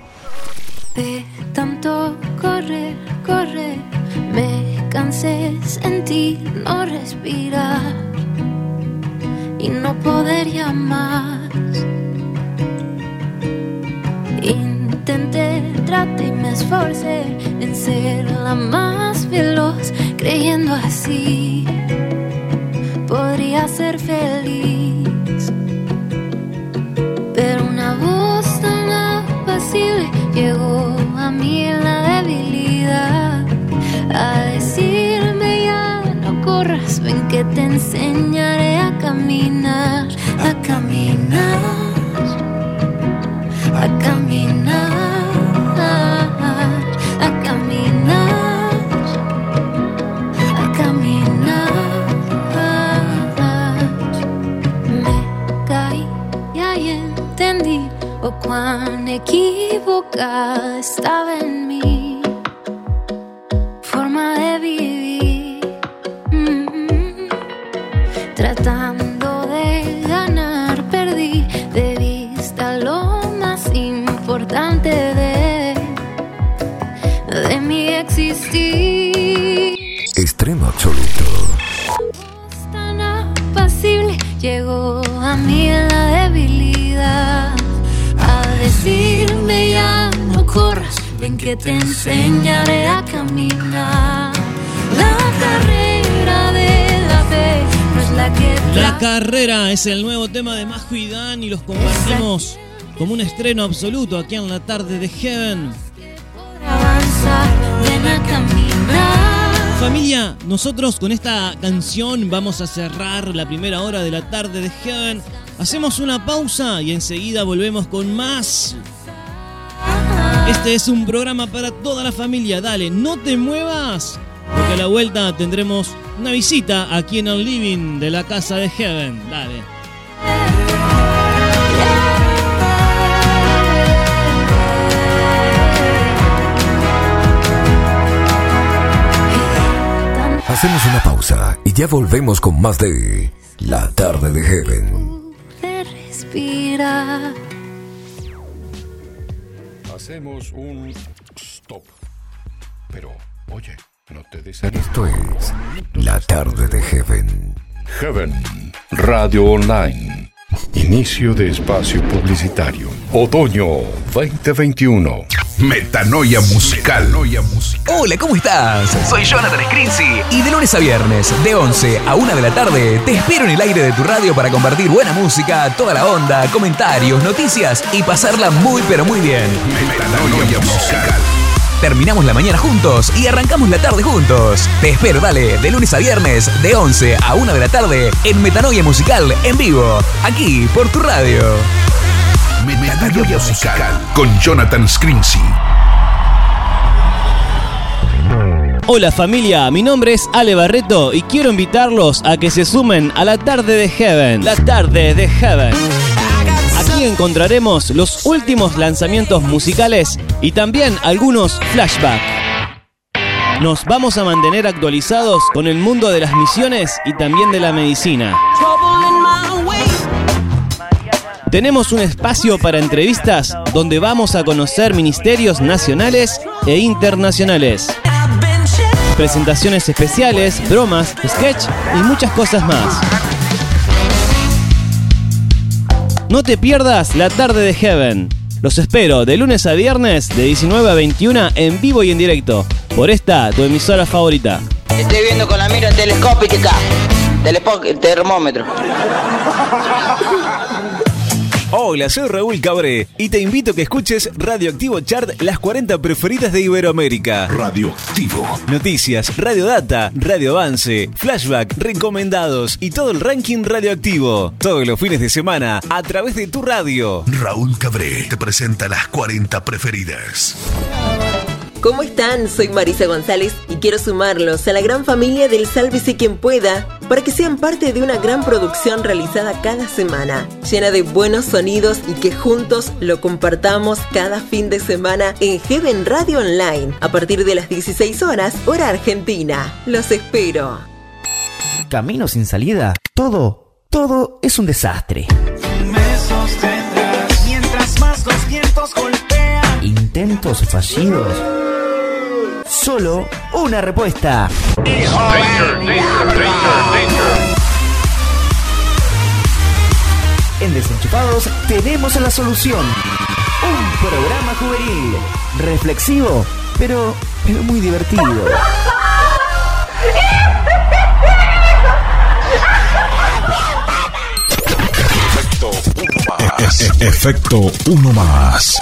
De tanto correr, correr, me cansé, sentí no respirar y no poder llamar. Intenté, traté y me esforcé en ser la más veloz, creyendo así. Podría ser feliz. Pero una voz tan apacible llegó a mí en la debilidad. A decirme ya no corras, ven que te enseñaré a caminar, a caminar, cuán equivocada estaba en mi importante de, de mi existir. Estreno absoluto. tan apacible llegó a mí en la debilidad a decirme ya no corras ven que te enseñaré a caminar la carrera de la fe no es la que La carrera es el nuevo tema de Majo y Dan y los compartimos como un estreno absoluto aquí en la tarde de Heaven. Familia, nosotros con esta canción vamos a cerrar la primera hora de la tarde de Heaven. Hacemos una pausa y enseguida volvemos con más. Este es un programa para toda la familia. Dale, no te muevas, porque a la vuelta tendremos una visita aquí en el living de la casa de Heaven. Dale. Hacemos una pausa y ya volvemos con más de La tarde de Heaven. de respirar Hacemos un stop. Pero, oye, no te des Esto es La tarde de Heaven. Heaven Radio Online. Inicio de espacio publicitario. Otoño 2021. Metanoia musical. Hola, ¿cómo estás? Soy Jonathan Scrinzi y de lunes a viernes, de 11 a 1 de la tarde, te espero en el aire de tu radio para compartir buena música, toda la onda, comentarios, noticias y pasarla muy pero muy bien. Metanoia musical. Terminamos la mañana juntos y arrancamos la tarde juntos. Te espero, dale, de lunes a viernes, de 11 a 1 de la tarde, en Metanoia Musical, en vivo, aquí por tu radio. Metanoia Musical con Jonathan Scrincy. Hola familia, mi nombre es Ale Barreto y quiero invitarlos a que se sumen a la tarde de Heaven. La tarde de Heaven. Aquí encontraremos los últimos lanzamientos musicales y también algunos flashbacks. Nos vamos a mantener actualizados con el mundo de las misiones y también de la medicina. Tenemos un espacio para entrevistas donde vamos a conocer ministerios nacionales e internacionales. Presentaciones especiales, bromas, sketch y muchas cosas más. No te pierdas la tarde de Heaven. Los espero de lunes a viernes de 19 a 21 en vivo y en directo por esta tu emisora favorita. Estoy viendo con la mira telescópica. Telespo- termómetro. Hola, soy Raúl Cabré y te invito a que escuches Radioactivo Chart, las 40 preferidas de Iberoamérica. Radioactivo. Noticias, Radio Data, Radio Avance, Flashback, Recomendados y todo el ranking radioactivo. Todos los fines de semana a través de tu radio. Raúl Cabré te presenta las 40 preferidas. ¿Cómo están? Soy Marisa González y quiero sumarlos a la gran familia del Sálvese quien pueda para que sean parte de una gran producción realizada cada semana, llena de buenos sonidos y que juntos lo compartamos cada fin de semana en Heaven Radio Online a partir de las 16 horas hora argentina. Los espero. Camino sin salida. Todo, todo es un desastre. Me sostendrás mientras más los vientos golpean. Intentos fallidos. Solo una respuesta. En Desenchufados tenemos la solución. Un programa juvenil, reflexivo, pero, pero muy divertido. Efecto uno más.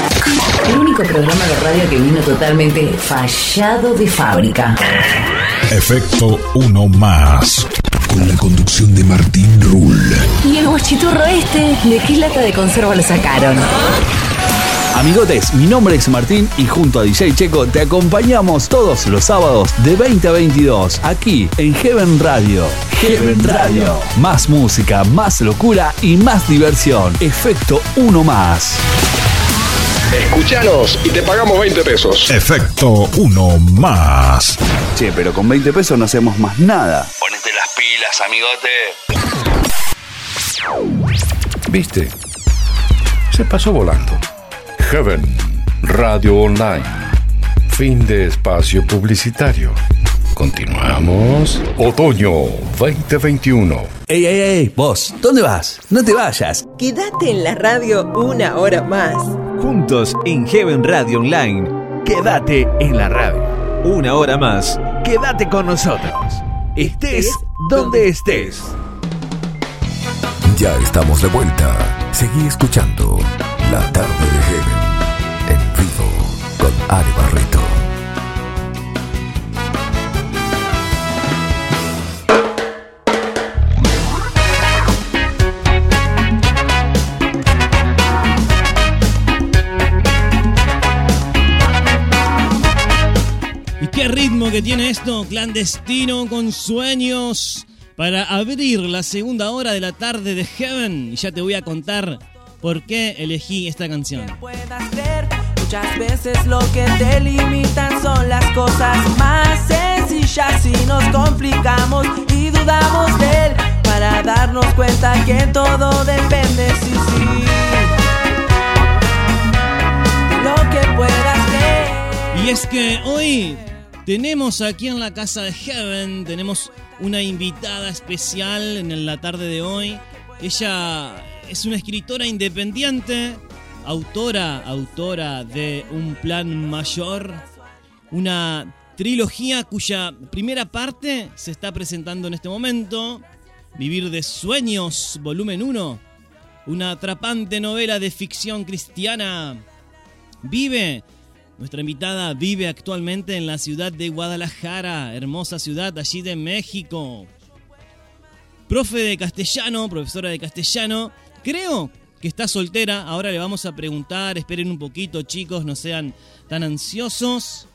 El único programa de radio que vino totalmente fallado de fábrica. Efecto uno más. Con la conducción de Martín Rull. ¿Y el guachiturro este? ¿De qué lata de conserva lo sacaron? Amigotes, mi nombre es Martín y junto a DJ Checo te acompañamos todos los sábados de 20 a 22 aquí en Heaven Radio. Heaven Radio. Más música, más locura y más diversión. Efecto uno más. Escuchanos y te pagamos 20 pesos. Efecto uno más. Che, pero con 20 pesos no hacemos más nada. Ponete las pilas, amigote. ¿Viste? Se pasó volando. Heaven Radio Online. Fin de espacio publicitario. Continuamos. Otoño 2021. Ey, ey, ey, vos, ¿dónde vas? No te vayas. Quédate en la radio una hora más. Juntos en Heaven Radio Online. Quédate en la radio. Una hora más. Quédate con nosotros. Estés donde estés. Ya estamos de vuelta. Seguí escuchando La Tarde de Heaven Ale Barreto. ¿Y qué ritmo que tiene esto? Clandestino con sueños para abrir la segunda hora de la tarde de Heaven. Y ya te voy a contar por qué elegí esta canción. puedas ver. Muchas veces lo que te limitan son las cosas más sencillas y nos complicamos y dudamos de él para darnos cuenta que todo depende, sí, sí, lo que puedas creer. Y es que hoy tenemos aquí en la casa de Heaven, tenemos una invitada especial en la tarde de hoy. Ella es una escritora independiente, autora, autora de Un Plan Mayor, una trilogía cuya primera parte se está presentando en este momento, Vivir de Sueños, volumen 1, una atrapante novela de ficción cristiana. Vive Nuestra invitada vive actualmente en la ciudad de Guadalajara, hermosa ciudad allí de México. Profe de castellano, profesora de castellano. Creo que está soltera. Ahora le vamos a preguntar. Esperen un poquito, chicos, no sean tan ansiosos.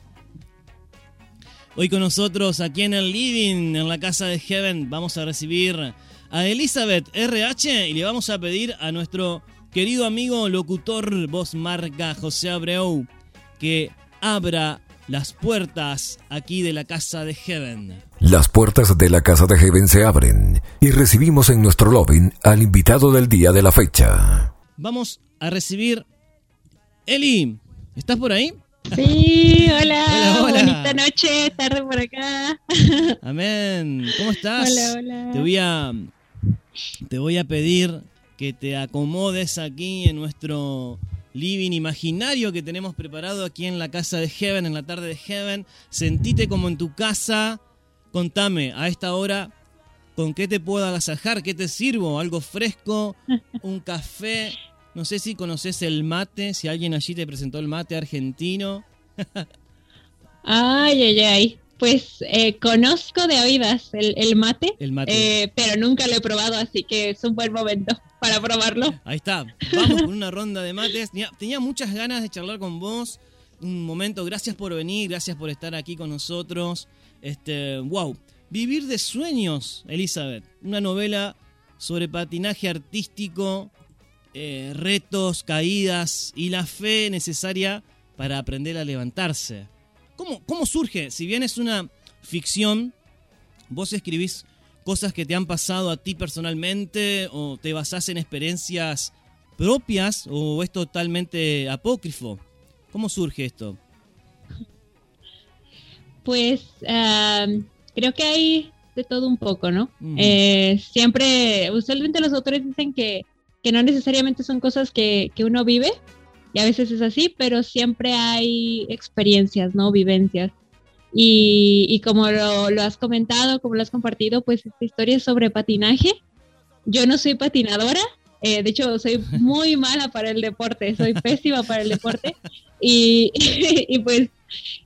Hoy con nosotros aquí en el living, en la casa de Heaven, vamos a recibir a Elizabeth RH y le vamos a pedir a nuestro querido amigo locutor voz marca José Abreu que abra las puertas aquí de la casa de Heaven. Las puertas de la casa de Heaven se abren y recibimos en nuestro lobby al invitado del día de la fecha. Vamos a recibir Eli. ¿Estás por ahí? Sí, hola, Hola, hola. bonita noche, tarde por acá. Amén. ¿Cómo estás? Hola, hola. Te voy a te voy a pedir que te acomodes aquí en nuestro living imaginario que tenemos preparado aquí en la casa de Heaven, en la tarde de Heaven. Sentite como en tu casa. Contame a esta hora con qué te puedo agasajar, qué te sirvo, algo fresco, un café. No sé si conoces el mate, si alguien allí te presentó el mate argentino. Ay, ay, ay. Pues eh, conozco de oídas el, el mate, El mate. eh, pero nunca lo he probado, así que es un buen momento para probarlo. Ahí está. Vamos con una ronda de mates. Tenía, tenía muchas ganas de charlar con vos. Un momento, gracias por venir, gracias por estar aquí con nosotros. Este, wow. Vivir de sueños, Elizabeth. Una novela sobre patinaje artístico, eh, retos, caídas y la fe necesaria para aprender a levantarse. ¿Cómo, ¿Cómo surge? Si bien es una ficción, vos escribís cosas que te han pasado a ti personalmente o te basás en experiencias propias o es totalmente apócrifo. ¿Cómo surge esto? Pues creo que hay de todo un poco, ¿no? Eh, siempre, usualmente los autores dicen que, que no necesariamente son cosas que, que uno vive, y a veces es así, pero siempre hay experiencias, ¿no? Vivencias. Y, y como lo, lo has comentado, como lo has compartido, pues esta historia es sobre patinaje. Yo no soy patinadora, eh, de hecho soy muy mala para el deporte, soy pésima para el deporte. Y, y pues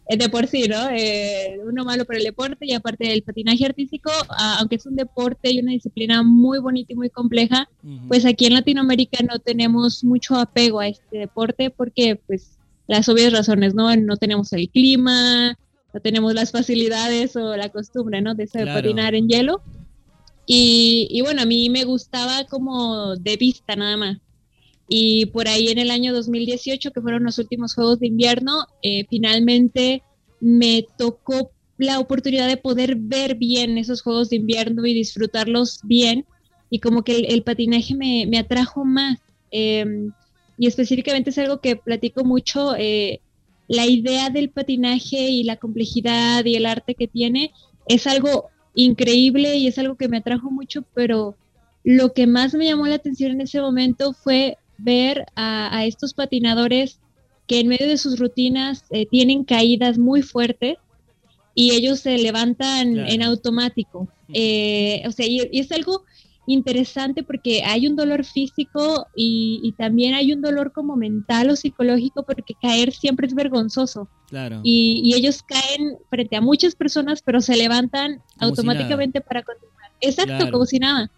eh, de por sí, ¿no? Eh, uno malo para el deporte y aparte del patinaje artístico, aunque es un deporte y una disciplina muy bonita y muy compleja, pues aquí en Latinoamérica no tenemos mucho apego a este deporte porque pues las obvias razones, ¿no? No tenemos el clima, no tenemos las facilidades o la costumbre, ¿no? De saber Claro. patinar en hielo. Y, y bueno, a mí me gustaba como de vista nada más. Y por ahí en el año 2018, que fueron los últimos Juegos de Invierno, eh, finalmente me tocó la oportunidad de poder ver bien esos Juegos de Invierno y disfrutarlos bien. Y como que el, patinaje me, me atrajo más. Eh, y específicamente es algo que platico mucho. eh, la idea del patinaje y la complejidad y el arte que tiene es algo increíble y es algo que me atrajo mucho, pero lo que más me llamó la atención en ese momento fue ver a, a estos patinadores que en medio de sus rutinas eh, tienen caídas muy fuertes y ellos se levantan Claro. en automático. Eh, o sea, y, y es algo interesante porque hay un dolor físico y, y también hay un dolor como mental o psicológico porque caer siempre es vergonzoso. Claro. Y, y ellos caen frente a muchas personas, pero se levantan Como si automáticamente para continuar. Exacto, Claro. como si nada.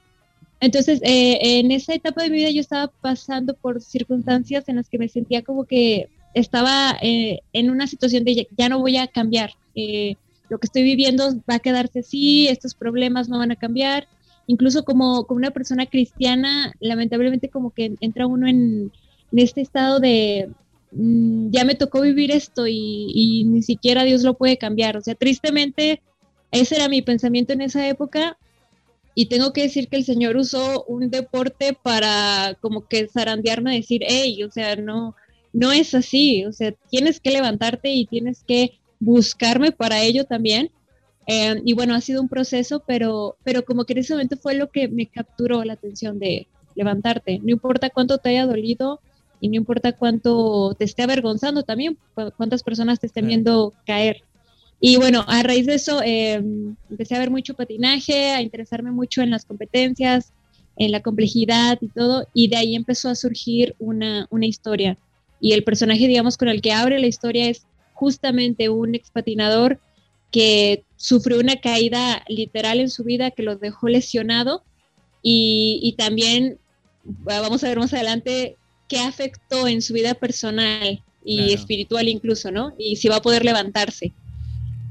Entonces, eh, en esa etapa de mi vida yo estaba pasando por circunstancias en las que me sentía como que estaba eh, en una situación de ya, ya no voy a cambiar. Eh, lo que estoy viviendo va a quedarse así, estos problemas no van a cambiar. Incluso como, como una persona cristiana, lamentablemente como que entra uno en, este estado de mm, ya me tocó vivir esto y, y ni siquiera Dios lo puede cambiar. O sea, tristemente, ese era mi pensamiento en esa época. Y tengo que decir que el Señor usó un deporte para como que zarandearme, decir, hey, o sea, no, no es así. O sea, tienes que levantarte y tienes que buscarme para ello también. Eh, y bueno, ha sido un proceso, pero, pero como que en ese momento fue lo que me capturó la atención de levantarte. No importa cuánto te haya dolido y no importa cuánto te esté avergonzando también, cu- cuántas personas te estén viendo caer. Y bueno, a raíz de eso eh, empecé a ver mucho patinaje, a interesarme mucho en las competencias, en la complejidad y todo, y de ahí empezó a surgir una, una historia. y el personaje, digamos, con el que abre la historia es justamente un expatinador que sufrió una caída literal en su vida que lo dejó lesionado y, y también vamos a ver más adelante qué afectó en su vida personal y Claro. espiritual incluso, ¿no? Y si va a poder levantarse.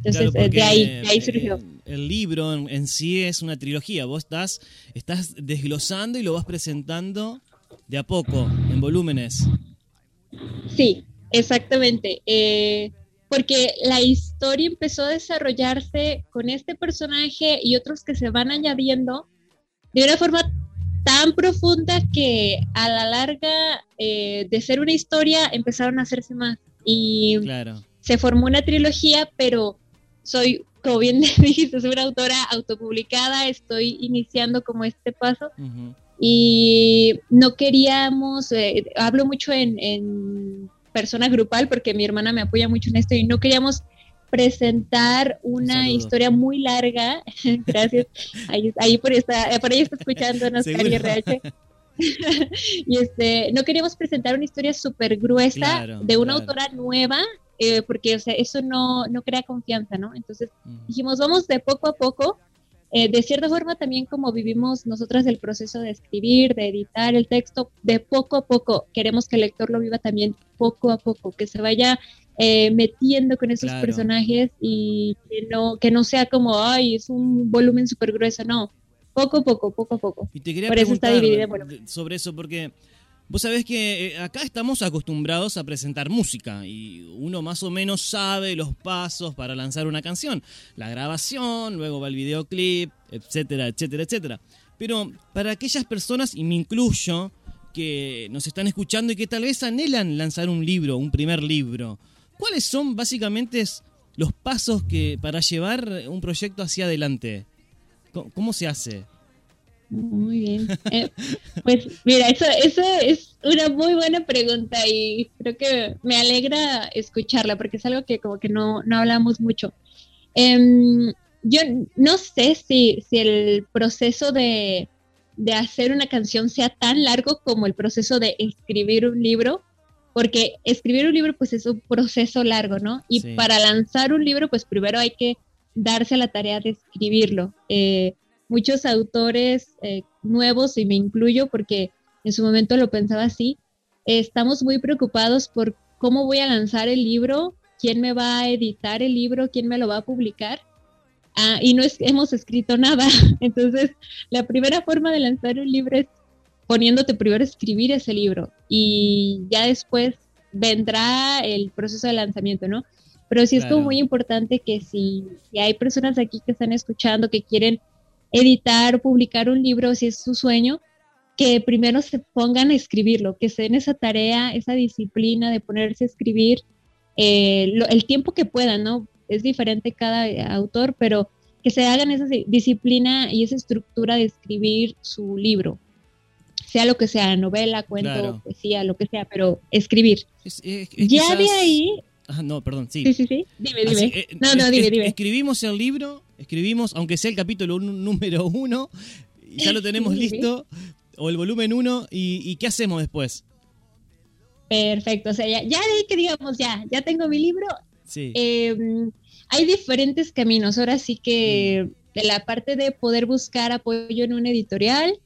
Entonces, Claro, de ahí, porque, de ahí surgió. El libro en, en sí es una trilogía. Vos estás, estás desglosando y lo vas presentando de a poco, en volúmenes. Sí, exactamente. Eh, porque la historia empezó a desarrollarse con este personaje y otros que se van añadiendo de una forma tan profunda que a la larga eh, de ser una historia empezaron a hacerse más. Y Claro. se formó una trilogía, pero soy, como bien dijiste, soy una autora autopublicada, estoy iniciando como este paso y no queríamos, eh, hablo mucho en, en persona grupal porque mi hermana me apoya mucho en esto y no queríamos presentar una historia muy larga, gracias, ahí, ahí por, por ahí está escuchándonos. Cari RH. y este, no queríamos presentar una historia súper gruesa Claro, de una claro. autora nueva, eh, porque o sea, eso no, no crea confianza, ¿no? Entonces dijimos, vamos de poco a poco. Eh, de cierta forma también como vivimos nosotras el proceso de escribir, de editar el texto, de poco a poco queremos que el lector lo viva también poco a poco, que se vaya eh, metiendo con esos Claro. personajes y que no, que no sea como, ay, es un volumen súper grueso, no, poco a poco, poco a poco. Y te quería Por eso está dividida de- sobre eso, porque vos sabés que eh, acá estamos acostumbrados a presentar música y uno más o menos sabe los pasos para lanzar una canción. La grabación, luego va el videoclip, etcétera, etcétera, etcétera. Pero para aquellas personas, y me incluyo, que nos están escuchando y que tal vez anhelan lanzar un libro, un primer libro, ¿cuáles son básicamente los pasos que para llevar un proyecto hacia adelante? ¿Cómo, cómo se hace? Muy bien. Eh, pues mira, eso, eso es una muy buena pregunta y creo que me alegra escucharla porque es algo que como que no, no hablamos mucho. Em, yo no sé si, si el proceso de, de hacer una canción sea tan largo como el proceso de escribir un libro, porque escribir un libro pues es un proceso largo, ¿no? Y Sí. para lanzar un libro pues primero hay que darse la tarea de escribirlo. Eh, muchos autores eh, nuevos, y me incluyo porque en su momento lo pensaba así, eh, estamos muy preocupados por cómo voy a lanzar el libro, quién me va a editar el libro, quién me lo va a publicar. Ah, y no es- hemos escrito nada. Entonces, la primera forma de lanzar un libro es poniéndote primero a escribir ese libro y ya después vendrá el proceso de lanzamiento, ¿no? Pero sí es Claro. como muy importante que si, si hay personas aquí que están escuchando que quieren editar o publicar un libro, si es su sueño, que primero se pongan a escribirlo, que se den esa tarea, esa disciplina de ponerse a escribir eh, lo- el tiempo que puedan, ¿no? Es diferente cada eh, autor, pero que se hagan esa di- disciplina y esa estructura de escribir su libro, sea lo que sea, novela, cuento, Claro. poesía, lo que sea, pero escribir. Es- es- es ya de ahí, Ah, no, perdón, sí. Sí, sí, sí. Dime, Así, dime. eh, No, no, es- dime, es- dime. Escribimos el libro, escribimos, aunque sea el capítulo un- número uno, y ya lo tenemos Sí, sí, sí. listo, o el volumen uno, y, y ¿qué hacemos después? Perfecto, o sea, ya, ya de ahí que digamos, ya, ya tengo mi libro, Sí. eh, hay diferentes caminos. Ahora sí que de la parte de poder buscar apoyo en un editorial,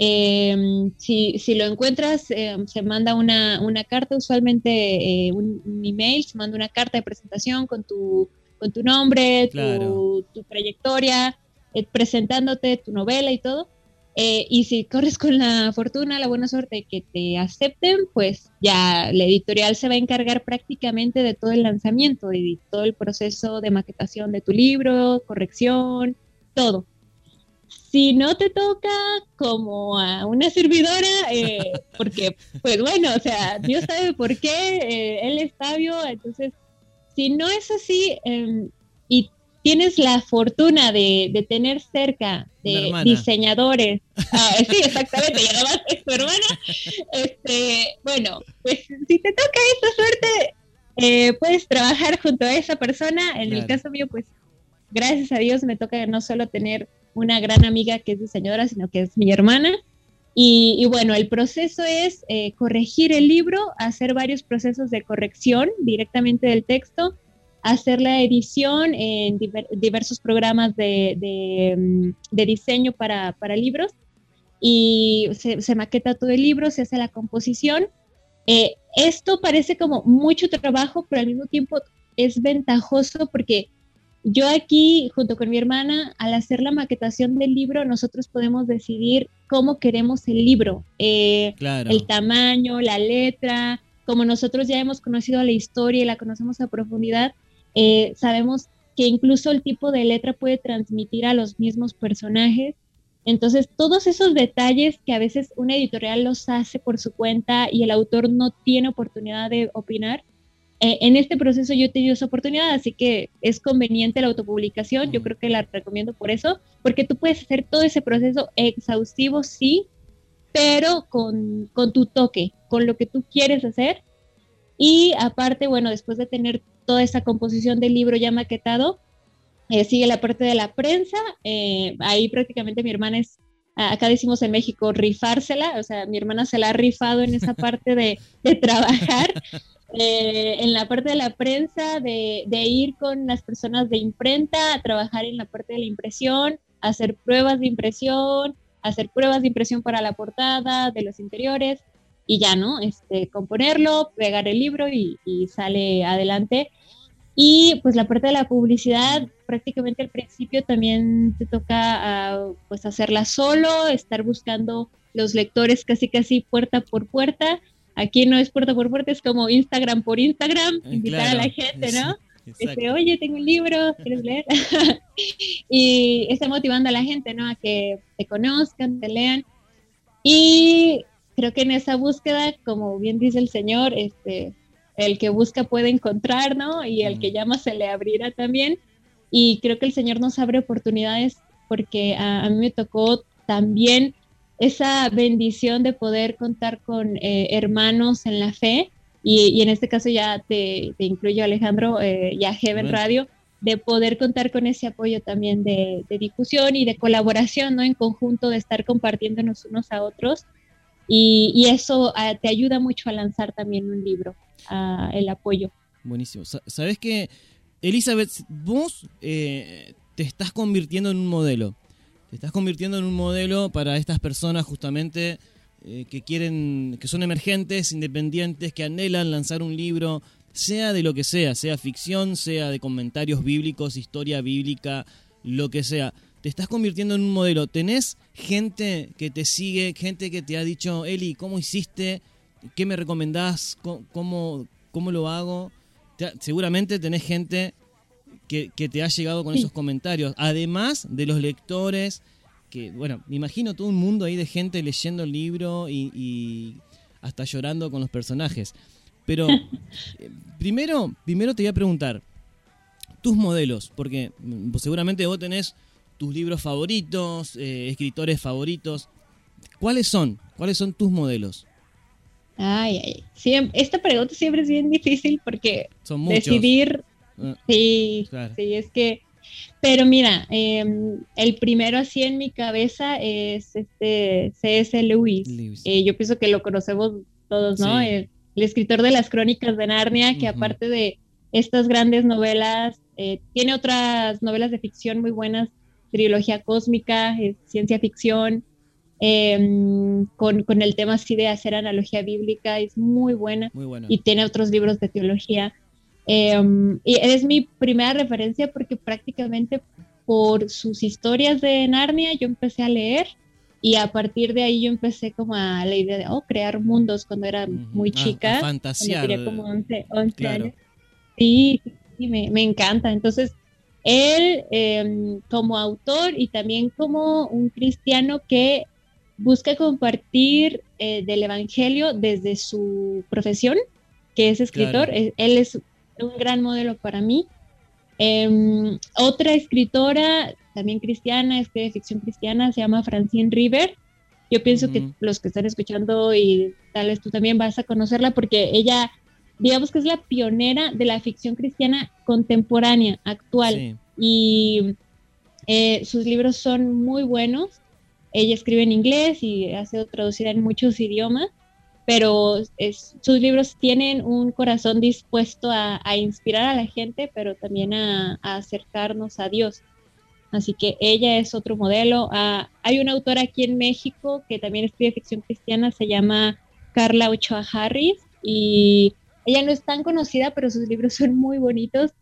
eh, si, si lo encuentras, eh, se manda una, una carta, usualmente eh, un, un email, se manda una carta de presentación con tu, con tu nombre, tu, Claro. tu trayectoria, eh, presentándote tu novela y todo. Eh, y si corres con la fortuna, la buena suerte de que te acepten, pues ya la editorial se va a encargar prácticamente de todo el lanzamiento y todo el proceso de maquetación de tu libro, corrección, todo. Si no te toca como a una servidora, eh, porque, pues bueno, o sea, Dios sabe por qué, eh, Él es sabio, entonces, si no es así em, y tienes la fortuna de, de tener cerca de diseñadores, ah, sí, exactamente, y además es tu hermana, este, bueno, pues si te toca esa suerte, eh, puedes trabajar junto a esa persona, en el caso mío, pues gracias a Dios me toca no solo tener una gran amiga que es diseñadora, sino que es mi hermana. Y, bueno, el proceso es eh, corregir el libro, hacer varios procesos de corrección directamente del texto, hacer la edición en diver- diversos programas de, mm, diseño para, para libros y se, se maqueta todo el libro, se hace la composición. Eh, esto parece como mucho trabajo, pero al mismo tiempo es ventajoso porque yo aquí, junto con mi hermana, al hacer la maquetación del libro, nosotros podemos decidir cómo queremos el libro, eh, Claro. el tamaño, la letra, como nosotros ya hemos conocido la historia y la conocemos a profundidad, eh, sabemos que incluso el tipo de letra puede transmitir a los mismos personajes. Entonces, todos esos detalles que a veces una editorial los hace por su cuenta y el autor no tiene oportunidad de opinar, eh, en este proceso yo he tenido esa oportunidad, así que es conveniente la autopublicación, yo creo que la recomiendo por eso, porque tú puedes hacer todo ese proceso exhaustivo, sí, pero con, con tu toque, con lo que tú quieres hacer. Y aparte, bueno, después de tener toda esa composición del libro ya maquetado, eh, sigue la parte de la prensa. eh, ahí prácticamente mi hermana es, acá decimos en México, rifársela, o sea, mi hermana se la ha rifado en esa parte de, de trabajar. Eh, en la parte de la prensa, de, ir con las personas de imprenta a trabajar en la parte de la impresión, hacer pruebas de impresión, hacer pruebas de impresión para la portada, de los interiores, y ya, ¿no? Este, componerlo, pegar el libro y, y sale adelante. Y pues la parte de la publicidad, prácticamente al principio también te toca ah, pues hacerla solo, estar buscando los lectores casi casi puerta por puerta. Aquí no es puerta por puerta, es como Instagram por Instagram, invitar a la claro. gente, ¿no? Este, oye, tengo un libro, ¿quieres leer? y está motivando a la gente, ¿no? A que te conozcan, te lean. Y creo que en esa búsqueda, como bien dice el Señor, este, el que busca puede encontrar, ¿no? Y el que llama se le abrirá también. Y creo que el Señor nos abre oportunidades porque a, a mí me tocó también esa bendición de poder contar con eh, hermanos en la fe. Y, y en este caso ya te, te incluyo Alejandro eh, y a Heaven. Radio, de poder contar con ese apoyo también de, de difusión y de colaboración, ¿no? En conjunto, de estar compartiéndonos unos a otros. Y, y eso ah, te ayuda mucho a lanzar también un libro, el apoyo. Buenísimo. Sa- ¿Sabes qué? Elizabeth, vos eh, te estás convirtiendo en un modelo. Te estás convirtiendo en un modelo para estas personas justamente eh, que quieren, que son emergentes, independientes, que anhelan lanzar un libro, sea de lo que sea, sea ficción, sea de comentarios bíblicos, historia bíblica, lo que sea. Te estás convirtiendo en un modelo. ¿Tenés gente que te sigue, gente que te ha dicho, Eli, ¿cómo hiciste? ¿Qué me recomendás? ¿Cómo, cómo, lo hago? Te ha- seguramente tenés gente que, que te ha llegado con Sí. esos comentarios. Además de los lectores, que, bueno, me imagino todo un mundo ahí de gente leyendo el libro y, y hasta llorando con los personajes. Pero eh, primero, primero te voy a preguntar, tus modelos, porque mm, seguramente vos tenés tus libros favoritos, eh, escritores favoritos. ¿Cuáles son? ¿Cuáles son tus modelos? Ay, ay. Siem- esta pregunta siempre es bien difícil porque Son decidir, sí, Claro. sí, es que, pero mira, em, el primero así en mi cabeza es este C.S. Lewis. Eh, yo pienso que lo conocemos todos, ¿no? Sí. El, el escritor de las crónicas de Narnia, que aparte de estas grandes novelas, eh, tiene otras novelas de ficción muy buenas, trilogía cósmica, eh, ciencia ficción, em, con, con el tema así de hacer analogía bíblica, es muy buena. Muy buena. Y tiene otros libros de teología. Em, y es mi primera referencia porque prácticamente por sus historias de Narnia yo empecé a leer y a partir de ahí yo empecé como a la idea de oh, crear mundos cuando era muy A- a chica. fantasear. Cuando tenía como 11, 11 Claro. años. Sí, sí, me, me encanta. Entonces, él em, como autor y también como un cristiano que busca compartir eh, del Evangelio desde su profesión, que es escritor. Claro. Eh, Él es un gran modelo para mí. Em, otra escritora, también cristiana, escribe ficción cristiana, se llama Francine River. Yo pienso que los que están escuchando y tal vez tú también vas a conocerla porque ella, digamos que es la pionera de la ficción cristiana contemporánea, actual. Sí. Y eh, sus libros son muy buenos. ella escribe en inglés y ha sido traducida en muchos idiomas, pero es- sus libros tienen un corazón dispuesto a, a inspirar a la gente, pero también a, a acercarnos a Dios. Así que ella es otro modelo. Ah, hay una autora aquí en México que también escribe ficción cristiana, se llama Carla Ochoa Harris y ella no es tan conocida, pero sus libros son muy bonitos.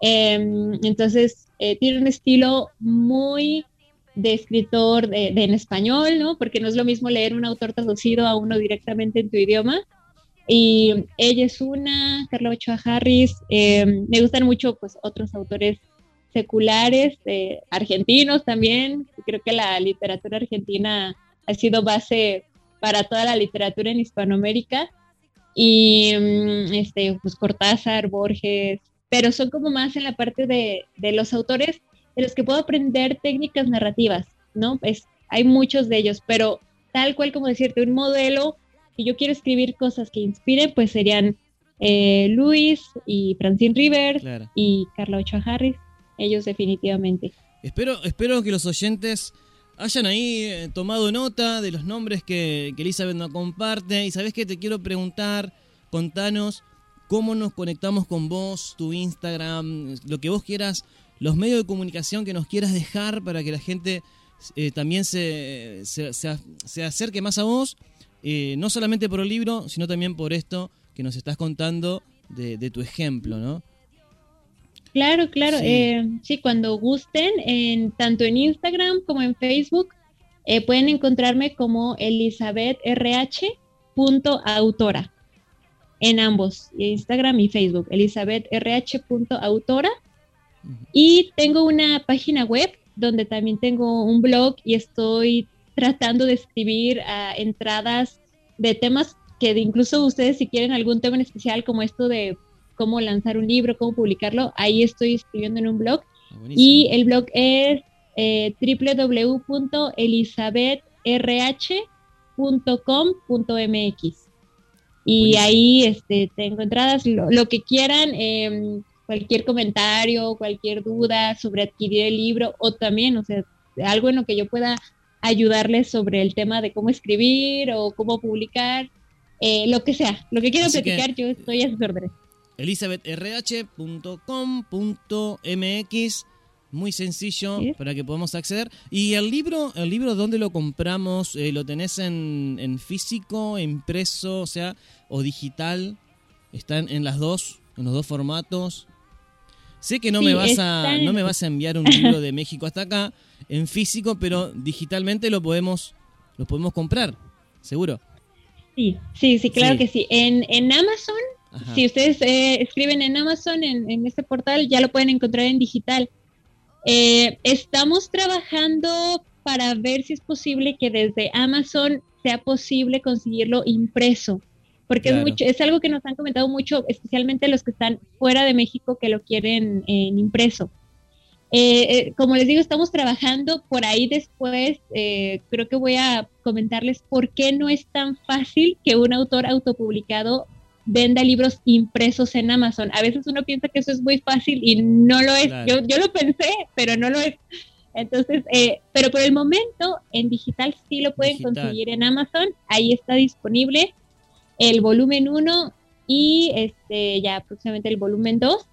Em, entonces, eh, tiene un estilo muy de escritor de, de en español, ¿no? Porque no es lo mismo leer un autor traducido a uno directamente en tu idioma. Y ella es una, Carla Ochoa Harris. em, me gustan mucho, pues, otros autores seculares, eh, argentinos también. Creo que la literatura argentina ha sido base para toda la literatura en Hispanoamérica. Y mm, este, pues Cortázar, Borges, pero son como más en la parte de, de los autores de los que puedo aprender técnicas narrativas, ¿no? Es, hay muchos de ellos, pero tal cual como decirte, un modelo, si yo quiero escribir cosas que inspiren, pues serían eh, Luis y Francine Rivers Claro. y Carla Ochoa Harris, ellos definitivamente. Espero, espero que los oyentes hayan ahí eh, tomado nota de los nombres que, que Elizabeth nos comparte. Y sabes que te quiero preguntar, contanos cómo nos conectamos con vos, tu Instagram, lo que vos quieras, los medios de comunicación que nos quieras dejar para que la gente eh, también se, se, se- se acerque más a vos, eh, no solamente por el libro, sino también por esto que nos estás contando de, de tu ejemplo, ¿no? Claro, claro. Sí. Eh, sí cuando gusten, en, tanto en Instagram como en Facebook, pueden encontrarme como elizabethrh.autora. En ambos, Instagram y Facebook, elizabethrh.autora. Y tengo una página web donde también tengo un blog y estoy tratando de escribir ah, entradas de temas que de incluso ustedes si quieren algún tema en especial como esto de cómo lanzar un libro, cómo publicarlo, ahí estoy escribiendo en un blog. y el blog es eh, www.elizabethrh.com.mx. Y ahí este, tengo entradas, lo, lo que quieran, em, cualquier comentario, cualquier duda sobre adquirir el libro o también, o sea, algo en lo que yo pueda ayudarles sobre el tema de cómo escribir o cómo publicar, eh, lo que sea, lo que quieran que- platicar, yo estoy a sus órdenes. elizabethrh.com.mx muy sencillo para que podamos acceder. Y el libro el libro dónde lo compramos Eh, lo tenés en, en físico impreso o sea o digital están en las dos en los dos formatos sé que no Sí, me vas a no me vas a enviar un libro de México hasta acá en físico pero digitalmente lo podemos lo podemos comprar seguro Sí, sí, sí, claro Sí. que sí. En, en Amazon, Ajá. si ustedes eh, escriben en Amazon, en, en este portal, ya lo pueden encontrar en digital. Eh, estamos trabajando para ver si es posible que desde Amazon sea posible conseguirlo impreso, porque Claro. es, mucho, es algo que nos han comentado mucho, especialmente los que están fuera de México que lo quieren en impreso. Eh, eh, como les digo, estamos trabajando por ahí después. eh, creo que voy a comentarles por qué no es tan fácil que un autor autopublicado venda libros impresos en Amazon. A veces uno piensa que eso es muy fácil y no lo es. Claro. Yo, yo lo pensé, pero no lo es. Entonces, eh, pero por el momento en digital sí lo pueden Digital. conseguir en Amazon. Ahí está disponible el volumen 1 y este ya próximamente el volumen 2.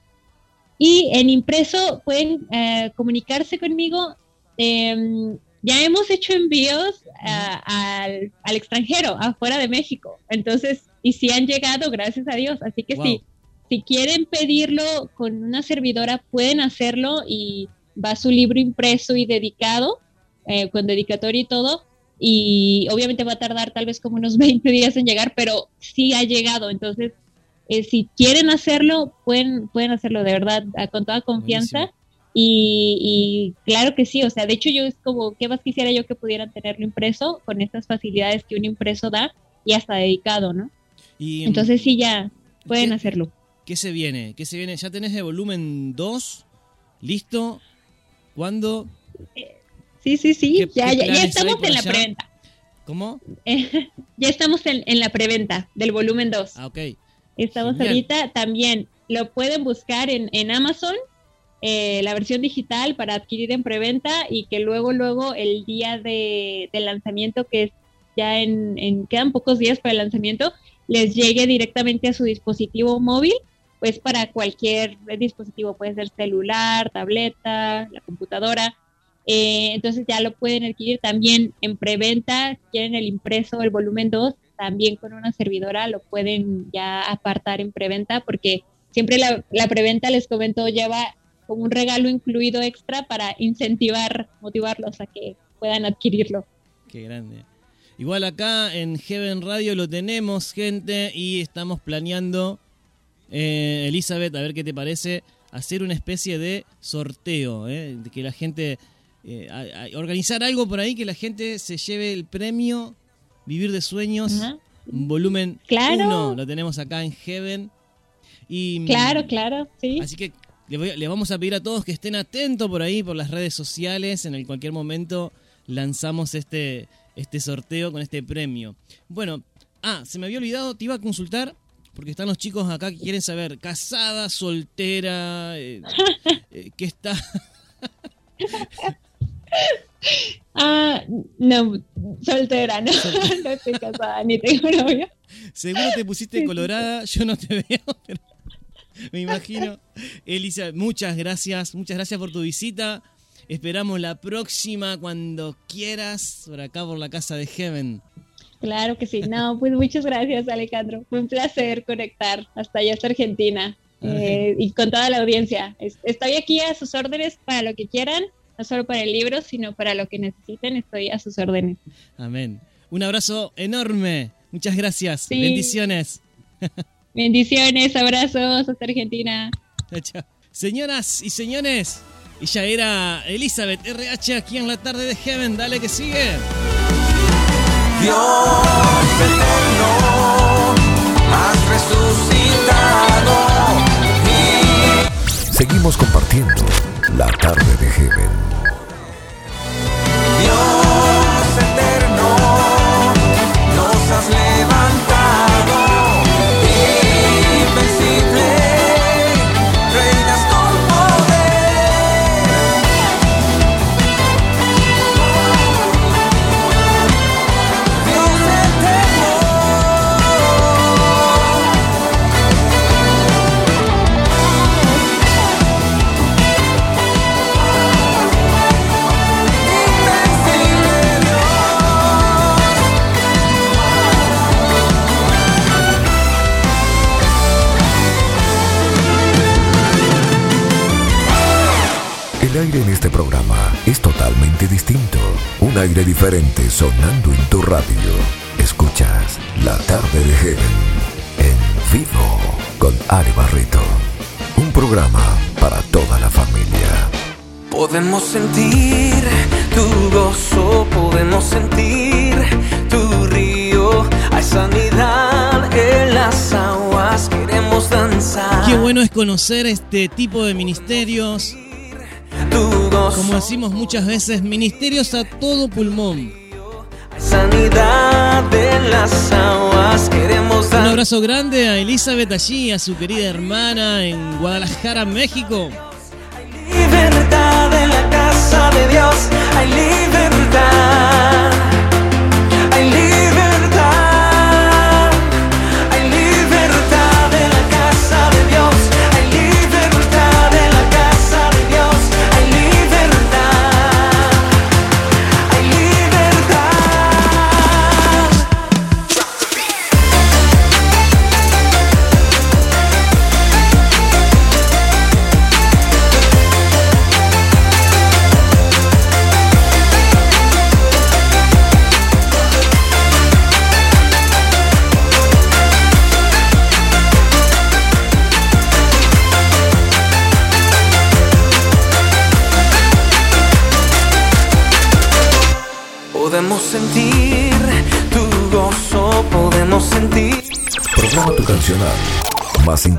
Y en impreso pueden eh, comunicarse conmigo. em, ya hemos hecho envíos a- al, al extranjero, afuera de México. Entonces, y si han llegado, gracias a Dios. Así que Wow. sí, si quieren pedirlo con una servidora, pueden hacerlo y va su libro impreso y dedicado, eh, con dedicatoria y todo. Y obviamente va a tardar tal vez como unos 20 días en llegar, pero sí ha llegado. Entonces, eh, si quieren hacerlo, pueden, pueden hacerlo de verdad, con toda confianza. Y, y claro que sí, o sea, de hecho yo es como, ¿qué más quisiera yo que pudieran tenerlo impreso con estas facilidades que un impreso da y hasta dedicado, ¿no? y Entonces sí, ya pueden ¿qué- hacerlo. ¿Qué se viene? ¿Qué se viene? ¿Ya tenés el volumen 2? ¿Listo? ¿Cuándo? Sí, sí, sí, ¿Qué- ya, ya, ya estamos en la allá? preventa. ¿Cómo? Eh, ya estamos en, en la preventa del volumen 2. Ah, ok. Estamos Genial. ahorita también, lo pueden buscar en, en Amazon, eh, la versión digital para adquirir en preventa y que luego, luego el día de, de lanzamiento, que es ya en, en- quedan pocos días para el lanzamiento, les llegue directamente a su dispositivo móvil, pues para cualquier dispositivo, puede ser celular, tableta, la computadora. Eh, entonces ya lo pueden adquirir también en preventa, quieren el impreso, el volumen 2, también con una servidora lo pueden ya apartar en preventa, porque siempre la, la preventa, les comento, lleva como un regalo incluido extra para incentivar, motivarlos a que puedan adquirirlo. Qué grande. Igual acá en Heaven Radio lo tenemos, gente, y estamos planeando, eh, Elizabeth, a ver qué te parece, hacer una especie de sorteo, eh, que la gente, eh, a- a- organizar algo por ahí que la gente se lleve el premio Vivir de Sueños, Ajá. volumen Claro. 1, lo tenemos acá en Heaven. Y, mm, Claro, claro, sí. Así que le, voy- le vamos a pedir a todos que estén atentos por ahí, por las redes sociales. En el cualquier momento lanzamos este, este sorteo con este premio. Bueno, ah, se me había olvidado, te iba a consultar, porque están los chicos acá que quieren saber, casada, soltera, eh, eh, ¿qué está? Ah, no, soltera, no, no estoy casada ni tengo novio. Seguro te pusiste colorada, yo no te veo, pero me imagino. Elisa, muchas gracias, muchas gracias por tu visita. Esperamos la próxima cuando quieras por acá por la casa de Heaven. Claro que sí. No, pues muchas gracias, Alejandro. Fue un placer conectar hasta allá hasta Argentina eh, y con toda la audiencia. Es- Estoy aquí a sus órdenes para lo que quieran, no solo para el libro, sino para lo que necesiten. Estoy a sus órdenes. Amén. Un abrazo enorme. Muchas gracias. Sí. Bendiciones. Bendiciones, abrazos hasta Argentina. Chao, chao. Señoras y señores, ella era Elizabeth RH aquí en la tarde de Heaven. Dale que sigue. Dios eterno, has resucitado. Seguimos compartiendo la tarde de Heaven. Dios El aire en este programa es totalmente distinto. Un aire diferente sonando en tu radio. Escuchas La tarde de Heaven en vivo con Ari Barrito. Un programa para toda la familia. Podemos sentir tu gozo, podemos sentir tu río. Hay sanidad en las aguas, queremos danzar. Qué bueno es conocer este tipo de ministerios. Como decimos muchas veces, ministerios a todo pulmón. Hay sanidad en las aguas, queremos Un abrazo grande a Elizabeth allí, a su querida hermana en Guadalajara, México. Libertad en la casa de Dios, hay libertad.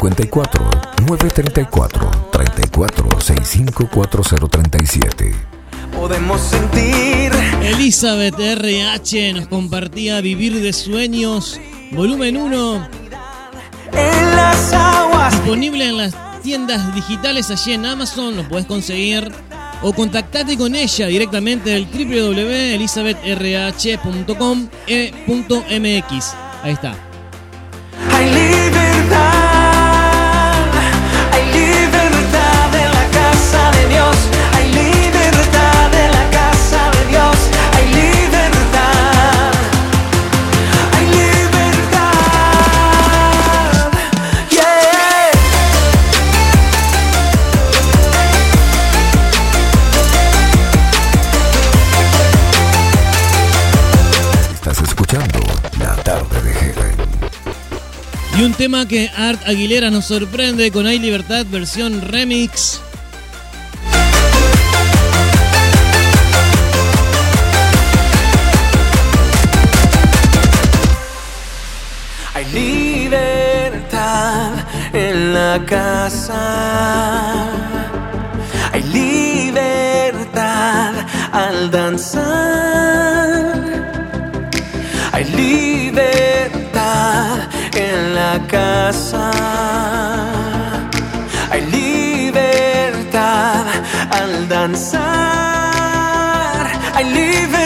54 934 34 65 4037. Podemos sentir. Elizabeth RH nos compartía Vivir de Sueños, volumen 1. En las aguas. Disponible en las tiendas digitales allí en Amazon, lo puedes conseguir. O contactate con ella directamente del www.elisabethrh.com.mx. Ahí está. Un tema que Art Aguilera nos sorprende con Hay Libertad versión remix. Hay libertad en la casa. Casa. Hay libertad al danzar. Hay libertad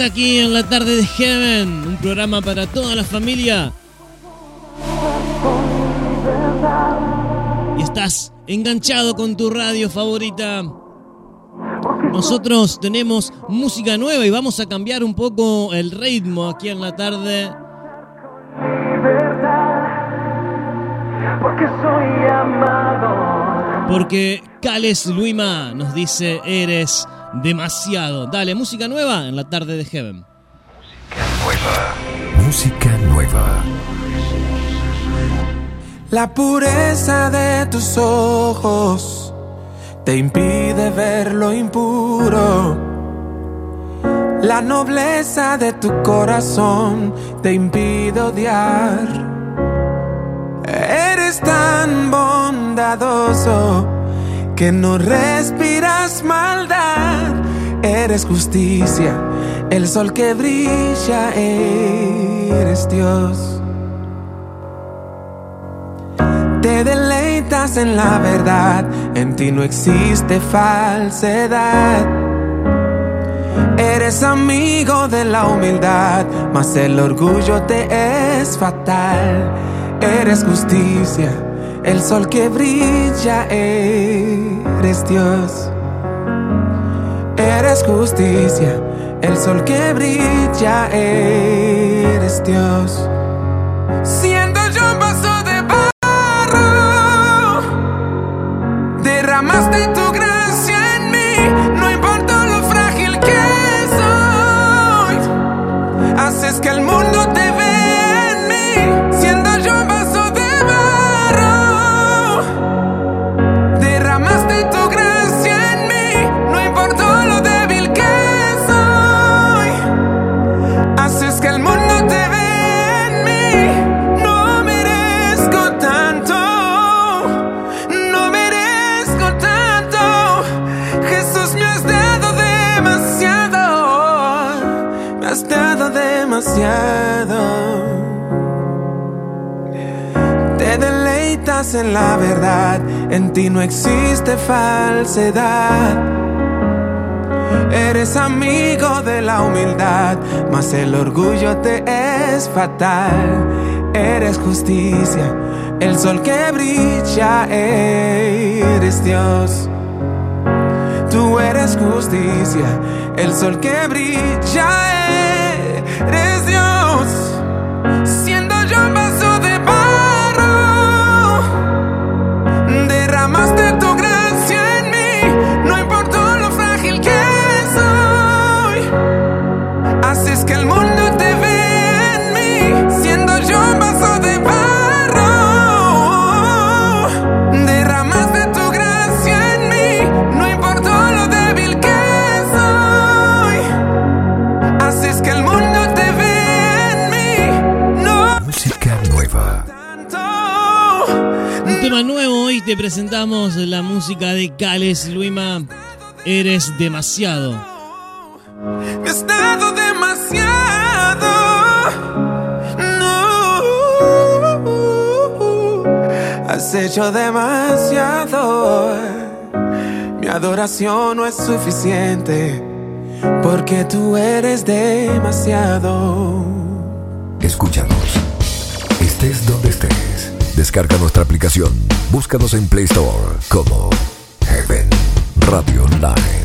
Aquí en la tarde de Heaven, un programa para toda la familia. Y estás enganchado con tu radio favorita. Nosotros tenemos música nueva y vamos a cambiar un poco el ritmo aquí en la tarde. Porque Cales Luima nos dice, eres demasiado. Dale, música nueva en la tarde de Heaven. Música nueva. La pureza de tus ojos te impide ver lo impuro. La nobleza de tu corazón te impide odiar. Eres tan bondadoso que no respiras maldad. Eres justicia, el sol que brilla, eres Dios. Te deleitas en la verdad, en ti no existe falsedad. Eres amigo de la humildad, mas el orgullo te es fatal. Eres justicia, el sol que brilla, eres Dios. Eres justicia, el sol que brilla, eres Dios. En la verdad, en ti no existe falsedad. Eres amigo de la humildad, mas el orgullo te es fatal. Eres justicia, el sol que brilla, eres Dios. Tú eres justicia, el sol que brilla, eres Dios. Derramaste tu te presentamos la música de Cales Luima. Eres demasiado. me has dado demasiado. No, has hecho demasiado. Mi adoración no es suficiente porque tú eres demasiado. Escúchanos. Estés donde estés. Descarga nuestra aplicación. Búscanos en Play Store como Heaven Radio Online.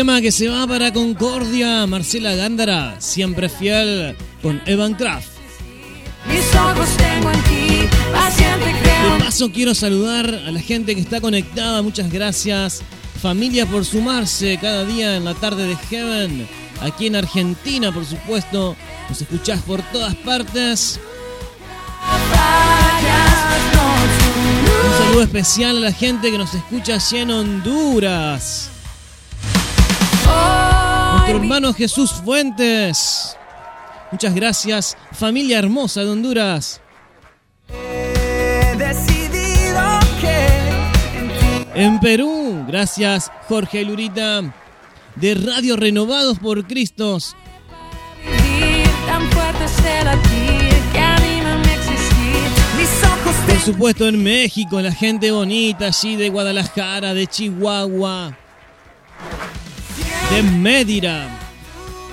Tema que se va para Concordia, Marcela Gándara, siempre fiel con Evan Kraft. mis ojos tengo en ti, creo. De paso quiero saludar a la gente que está conectada, muchas gracias. Familia por sumarse cada día en la tarde de Heaven. Aquí en Argentina, por supuesto, nos escuchás por todas partes. Un saludo especial a la gente que nos escucha allí en Honduras. Nuestro hermano Jesús Fuentes. Muchas gracias, familia hermosa de Honduras. En Perú, gracias Jorge Lurita de Radio Renovados por Cristos. Por supuesto en México, la gente bonita allí de Guadalajara, de Chihuahua, de Mérida.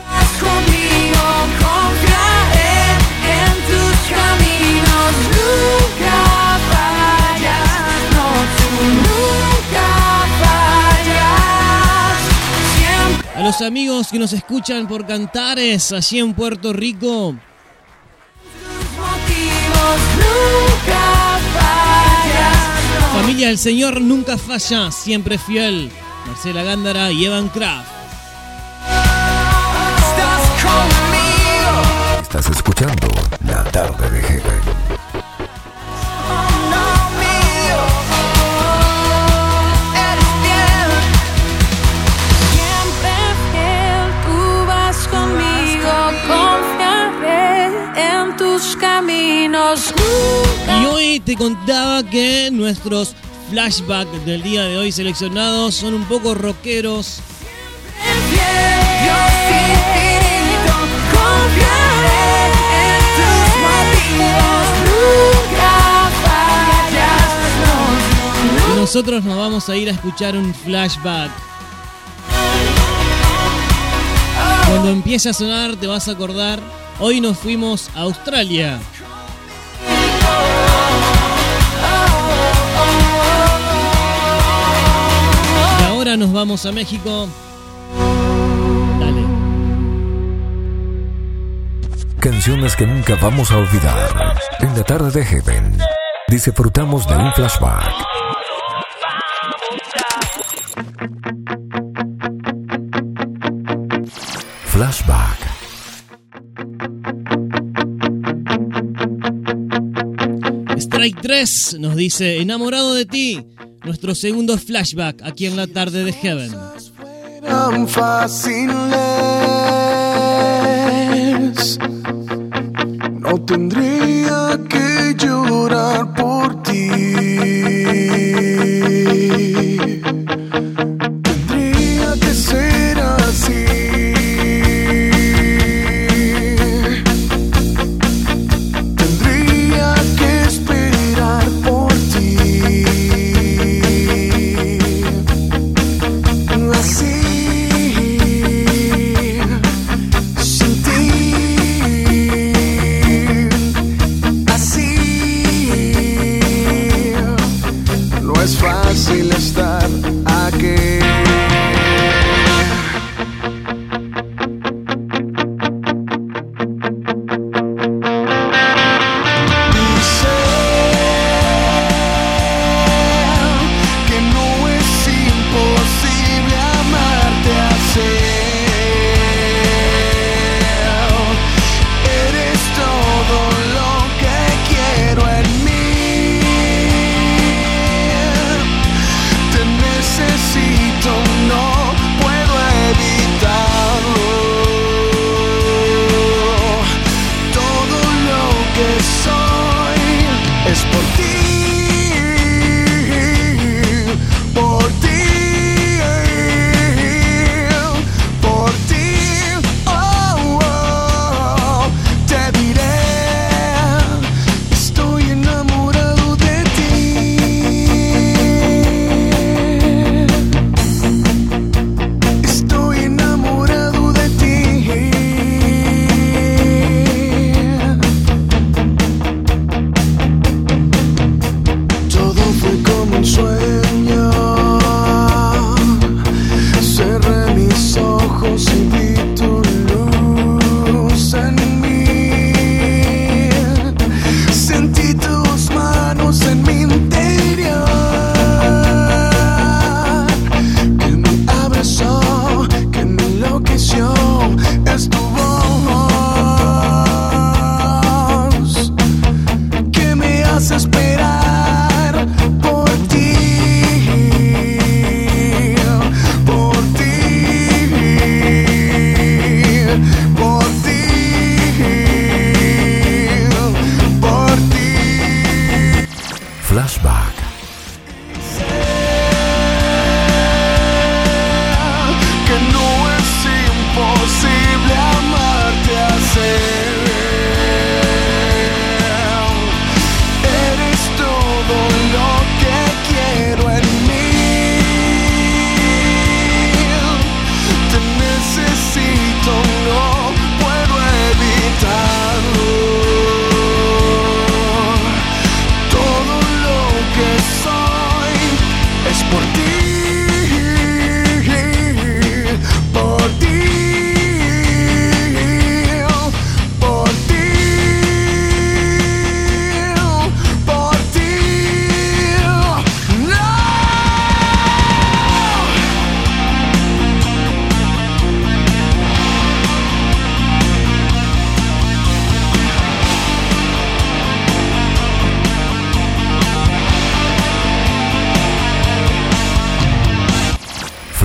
vas conmigo, confiaré en tus caminos. Nunca fallas, no, tú nunca fallas. Siempre A los amigos que nos escuchan por Cantares, allí en Puerto Rico. motivos, nunca fallas. no. Familia del Señor nunca falla, siempre fiel. Marcela Gándara y Evan Kraft. Estás escuchando La Tarde de Heaven. No mío. Eres fiel. Siempre fiel, tú vas conmigo, confiaré en tus caminos. Nunca Y hoy te contaba que nuestros flashbacks del día de hoy seleccionados son un poco rockeros. Nosotros nos vamos a ir a escuchar un flashback. Cuando empiece a sonar te vas a acordar, hoy nos fuimos a Australia. Y ahora nos vamos a México. Dale. Canciones que nunca vamos a olvidar. En La Tarde de Heaven. Disfrutamos de un flashback. Flashback. Strike 3 nos dice, enamorado de ti, nuestro segundo flashback aquí en la tarde de Heaven. Fáciles, no tendría que llorar por ti.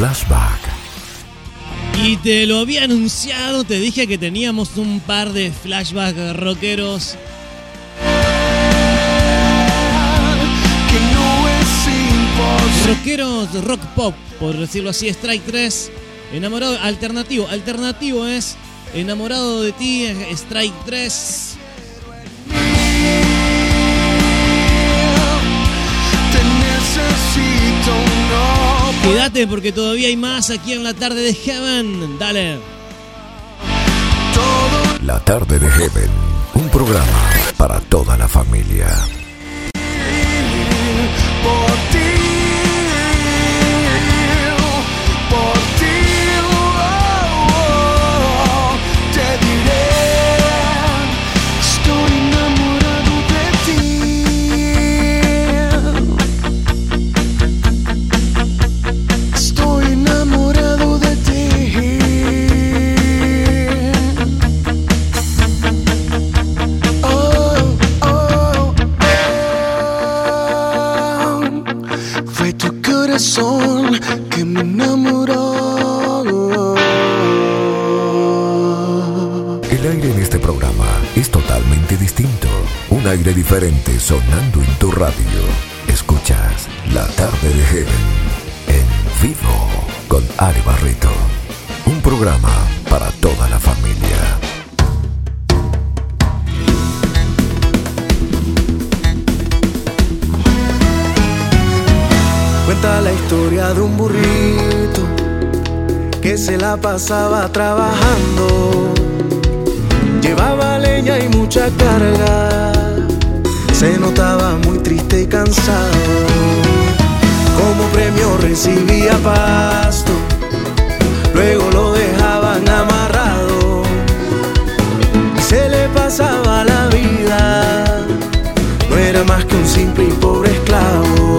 Flashback. Y te lo había anunciado, te dije que teníamos un par de flashbacks rockeros. Rockeros rock pop, por decirlo así, Strike 3. Enamorado, alternativo. Alternativo es Enamorado de ti, Strike 3. Quédate porque todavía hay más aquí en la tarde de Heaven. Dale. La tarde de Heaven, un programa para toda la familia. Corazón que me enamoró. El aire en este programa es totalmente distinto. Un aire diferente sonando en tu radio. Escuchas La tarde de Heaven en vivo con Ari Barreto. Un programa para toda la familia. De un burrito que se la pasaba trabajando. Llevaba leña y mucha carga. Se notaba muy triste y cansado. Como premio recibía pasto. Luego lo dejaban amarrado. Y se le pasaba la vida. No era más que un simple y pobre esclavo.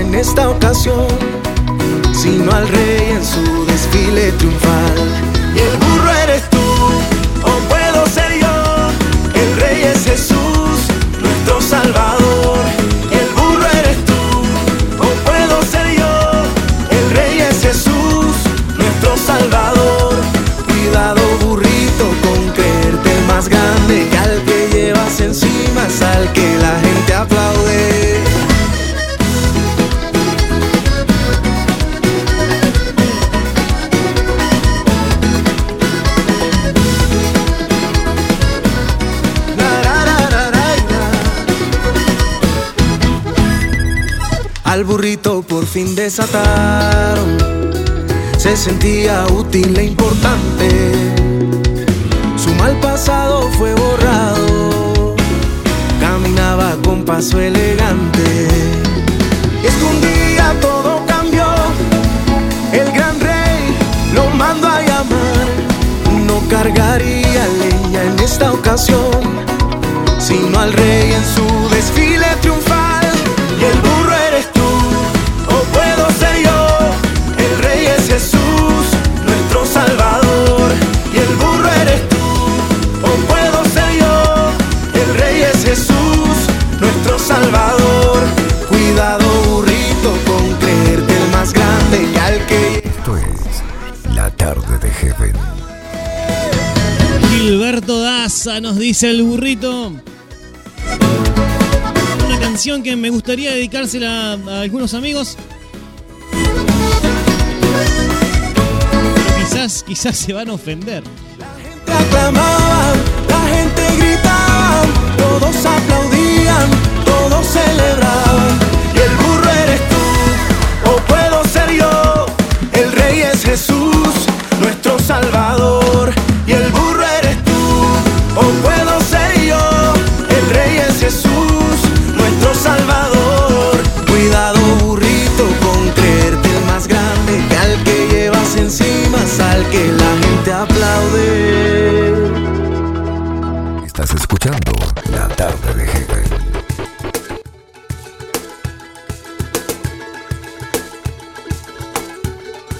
En esta ocasión, sino al rey en su desfile triunfal. Se sentía útil e importante. Su mal pasado fue borrado, caminaba con paso elegante. Es que un día todo cambió, el gran rey lo mandó a llamar. No cargaría leña en esta ocasión, sino al rey en su desfile Nos dice el burrito. Una canción que me gustaría dedicársela a algunos amigos. Quizás, quizás se van a ofender. Te aclamaban, la gente gritaba, todos aplaudían, todos celebraban. O puedo ser yo. El rey es Jesús, nuestro Salvador. Cuidado, burrito, con creerte el más grande. Que al que llevas encima al que la gente aplaude. Estás escuchando La tarde de Heaven.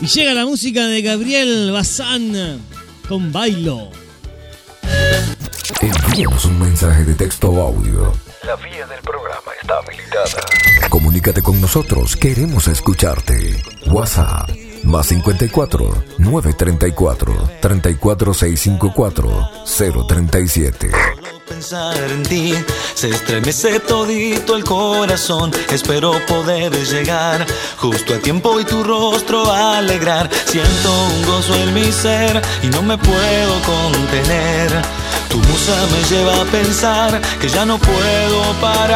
Y llega la música de Gabriel Bazán con Bailo. Envíanos un mensaje de texto o audio. La vía del programa está habilitada. Comunícate con nosotros, queremos escucharte. WhatsApp más 54 934 34654 037. En ti, se estremece todito el corazón. Espero poder llegar justo a tiempo y tu rostro alegrar. Siento un gozo en mi ser y no me puedo contener. Tu musa me lleva a pensar que ya no puedo parar.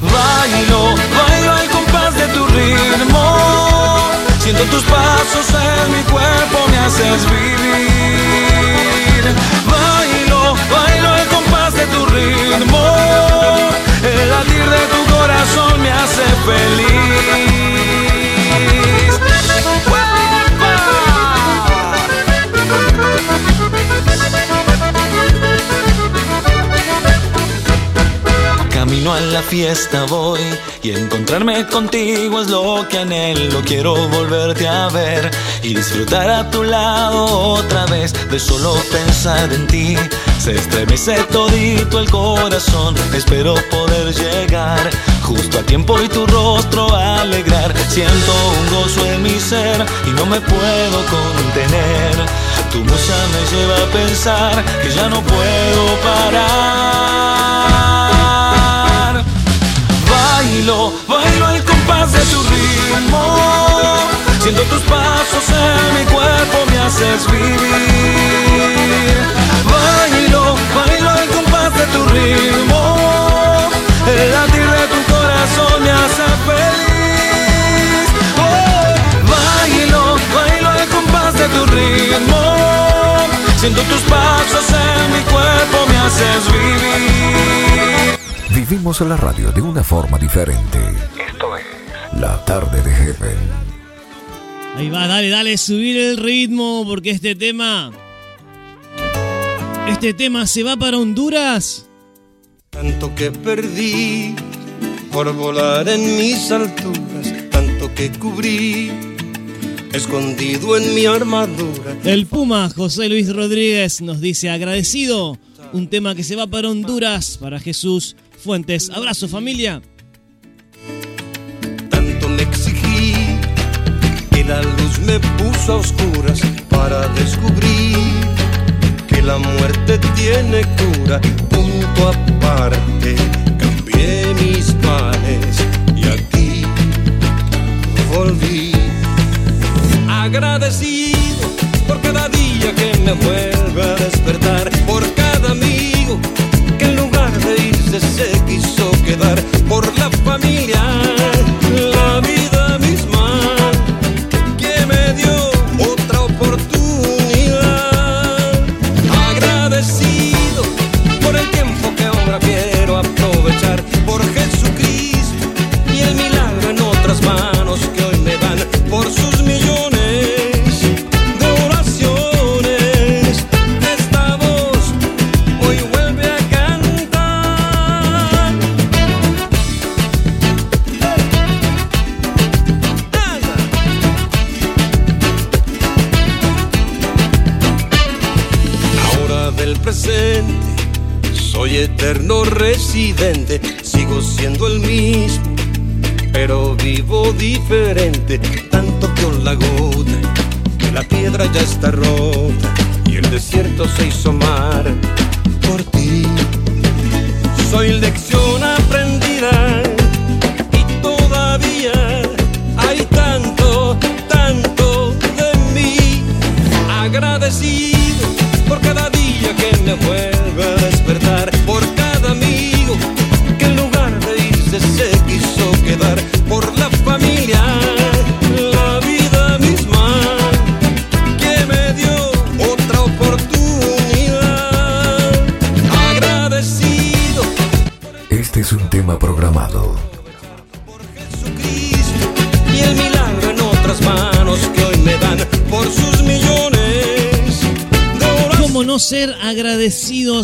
Bailo, bailo al compás de tu ritmo. Siento tus pasos en mi cuerpo, me haces vivir. Bailo, bailo al compás de tu ritmo. El latir de tu corazón me hace feliz. Camino a la fiesta voy y encontrarme contigo es lo que anhelo. Quiero volverte a ver y disfrutar a tu lado otra vez de solo pensar en ti. Se estremece todito el corazón. Espero poder llegar justo a tiempo y tu rostro alegrar. Siento un gozo en mi ser y no me puedo contener. Tu musa me lleva a pensar que ya no puedo parar. Bailo, bailo al compás de tu ritmo. Siento tus pasos en mi cuerpo, me haces vivir. Bailo, bailo al compás de tu ritmo. El latir de tu corazón me hace feliz. Oh, bailo, bailo al compás de tu ritmo. Siento tus pasos en mi cuerpo, me haces vivir. Vivimos la radio de una forma diferente. Esto es La Tarde de Heaven. Ahí va, dale, dale, subir el ritmo porque este tema. Este tema se va para Honduras. Tanto que perdí por volar en mis alturas, tanto que cubrí, escondido en mi armadura. El Puma José Luis Rodríguez nos dice agradecido. Un tema que se va para Honduras, para Jesús Fuentes. Abrazo familia. Tanto me exigí que la luz me puso a oscuras para descubrir que la muerte tiene cura. Punto aparte, cambié mis males y aquí volví. Agradecido por cada día que me vuelve a despertar, por cada amigo que en lugar de irse se quedar, por la familia,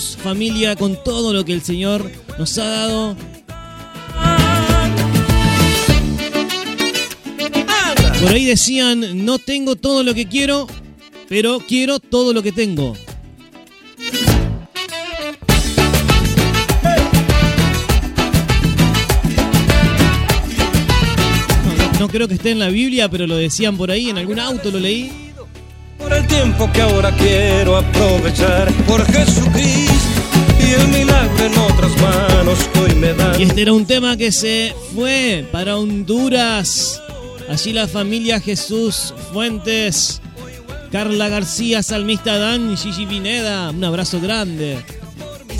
familia, con todo lo que el Señor nos ha dado? Por ahí decían, no tengo todo lo que quiero, pero quiero todo lo que tengo. No, no creo que esté en la Biblia, pero lo decían por ahí, en algún auto lo leí. Por el tiempo que ahora quiero aprovechar por Jesucristo y el milagro en otras manos que hoy me dan. Y este era un tema que se fue para Honduras. Allí la familia Jesús Fuentes, Carla García, Salmista Dan, Gigi Pineda. Un abrazo grande.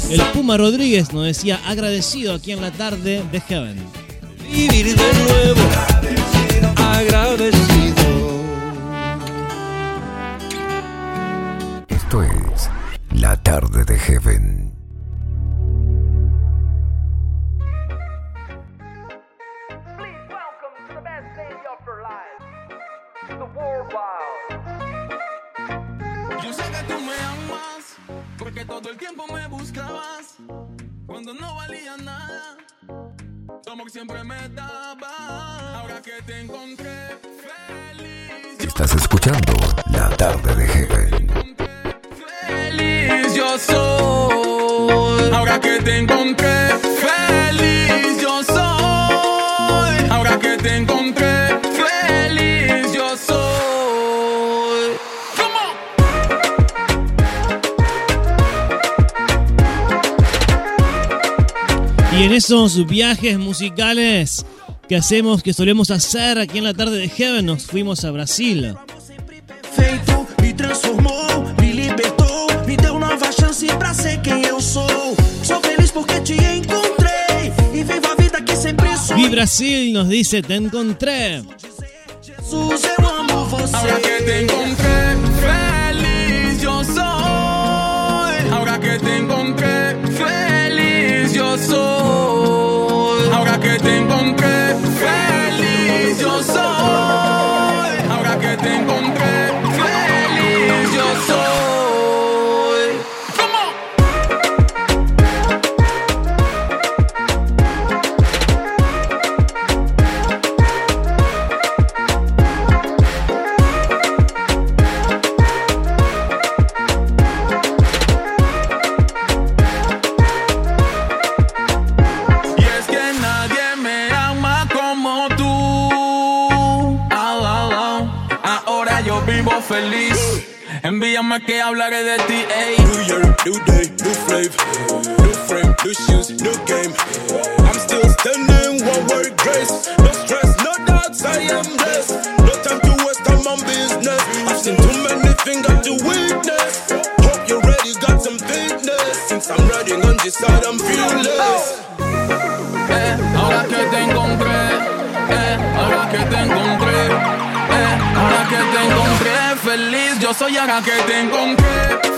El Puma Rodríguez nos decía agradecido aquí en la tarde de Heaven. Vivir de nuevo agradecido. Esto es La Tarde de Heaven. Yo sé que tú me amas, porque todo el tiempo me buscabas, cuando no valía nada. Estás escuchando La Tarde de Heaven. Soy. Ahora que te encontré, feliz yo soy. Ahora que te encontré, feliz yo soy. Y en esos viajes musicales que hacemos, que solemos hacer aquí en la tarde de Heaven, nos fuimos a Brasil. Pra ser quem eu sou. Sou feliz porque te encontrei e vivo a vida que sempre sonhei. Y Brasil nos dice, te encontré. Jesus, eu amo você. Ahora que te encontré, feliz yo soy. Ahora que te encontré, feliz yo soy. Ahora que te encontré, feliz yo soy. Ahora que te encontré, Envíame que hablaré de ti, ey. New year, new day, new flavor. New frame, new shoes, new game. I'm still standing, one word grace. No stress, no doubts, I am blessed. No time to waste time on business. I've seen too many things got to witness. Hope you're ready, got some fitness. Since I'm riding on this side, I'm fearless. Eh, ahora que te encontré, eh, ahora que te encontré, eh, ahora que te encontré, feliz yo soy, ahora que te encontré,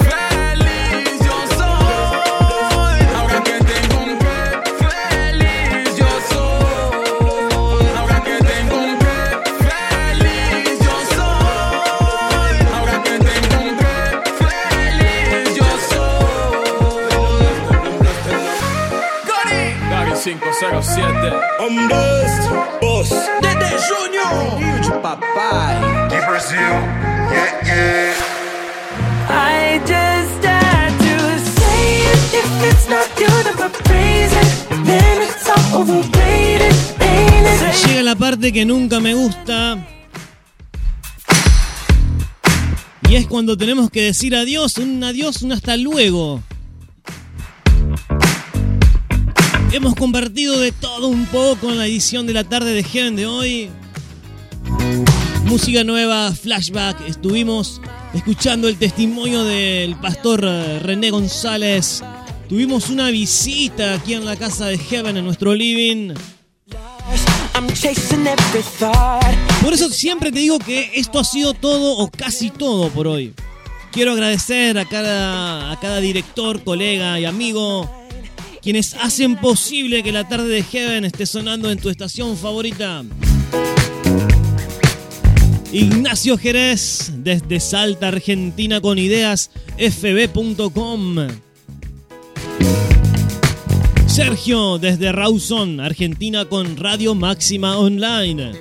feliz yo soy, ahora que te encontré, feliz yo soy, ahora que te encontré, feliz yo soy, ahora que te encontré, feliz yo soy. Gary, Gary 507. I'm blessed, boss. Dede Junior, huge papai. De Brasil, yeah, yeah. I just had to say it. If it's not good, I'm a praise it. Then it's all overrated, ain't it? Llega la parte que nunca me gusta. Y es cuando tenemos que decir adiós, un adiós, un hasta luego. Hemos compartido de todo un poco en la edición de la tarde de Heaven de hoy. Música nueva, flashback. Estuvimos escuchando el testimonio del pastor eh, René González. Tuvimos una visita aquí en la casa de Heaven, en nuestro living. Por eso siempre te digo que esto ha sido todo o casi todo por hoy. Quiero agradecer a cada, a cada director, colega y amigo quienes hacen posible que la tarde de Heaven esté sonando en tu estación favorita. Ignacio Jerez, desde Salta, Argentina, con ideas fb.com. Sergio, desde Rawson, Argentina, con Radio Máxima Online.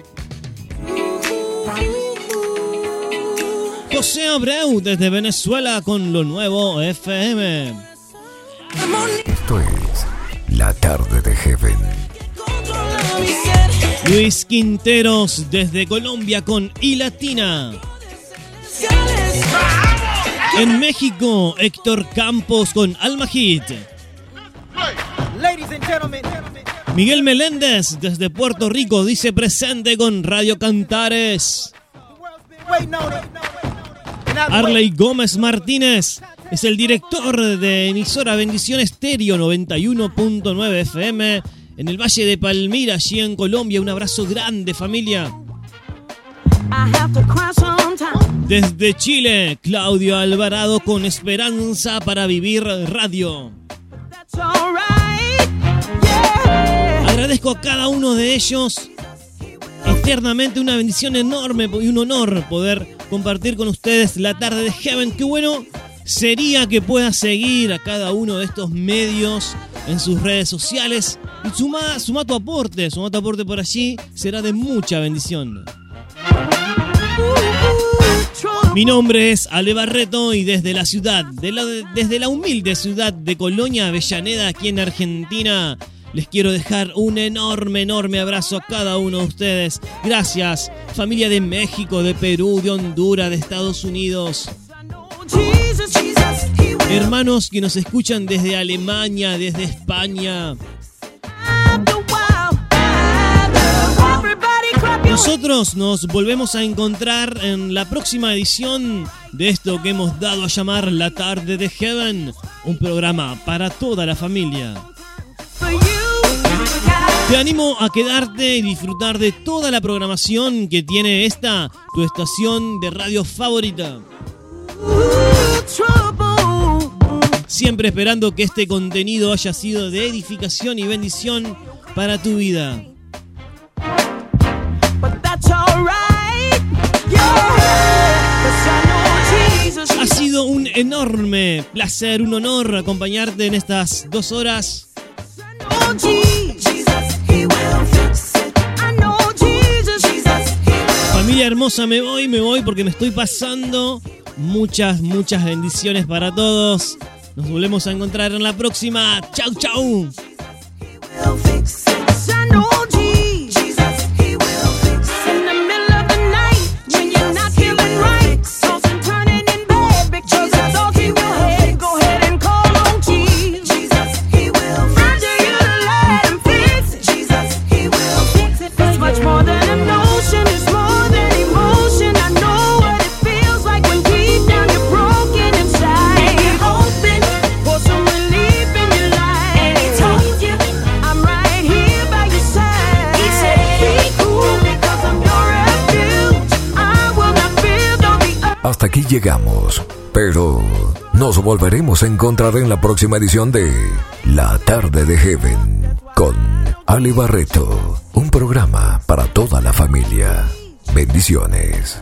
José Abreu, desde Venezuela, con lo nuevo FM. Esto es La Tarde de Heaven. Luis Quinteros, desde Colombia, con I Latina. En México, Héctor Campos con Alma Hit. Miguel Meléndez, desde Puerto Rico, dice presente con Radio Cantares. Arley Gómez Martínez es el director de emisora Bendición Estéreo 91.9 FM en el Valle de Palmira, allí en Colombia. Un abrazo grande, familia. Desde Chile, Claudio Alvarado con Esperanza para Vivir Radio. Agradezco a cada uno de ellos. Eternamente una bendición enorme y un honor poder compartir con ustedes la tarde de Heaven. Qué bueno sería que pueda seguir a cada uno de estos medios en sus redes sociales Y suma, suma tu aporte, suma tu aporte por allí, será de mucha bendición. Mi nombre es Ale Barreto y desde la ciudad, desde la humilde ciudad de Colonia, Avellaneda, aquí en Argentina, les quiero dejar un enorme, enorme abrazo a cada uno de ustedes. Gracias, familia de México, de Perú, de Honduras, de Estados Unidos. Hermanos que nos escuchan desde Alemania, desde España. Nosotros nos volvemos a encontrar en la próxima edición de esto que hemos dado a llamar La Tarde de Heaven, un programa para toda la familia. Te animo a quedarte y disfrutar de toda la programación que tiene esta, tu estación de radio favorita. Siempre esperando que este contenido haya sido de edificación y bendición para tu vida. Ha sido un enorme placer, un honor acompañarte en estas dos horas. Familia hermosa, me voy, me voy porque me estoy pasando. Muchas, muchas bendiciones para todos. Nos volvemos a encontrar en la próxima. Chau, chau. Llegamos, pero nos volveremos a encontrar en la próxima edición de La Tarde de Heaven con Ali Barreto, un programa para toda la familia. Bendiciones.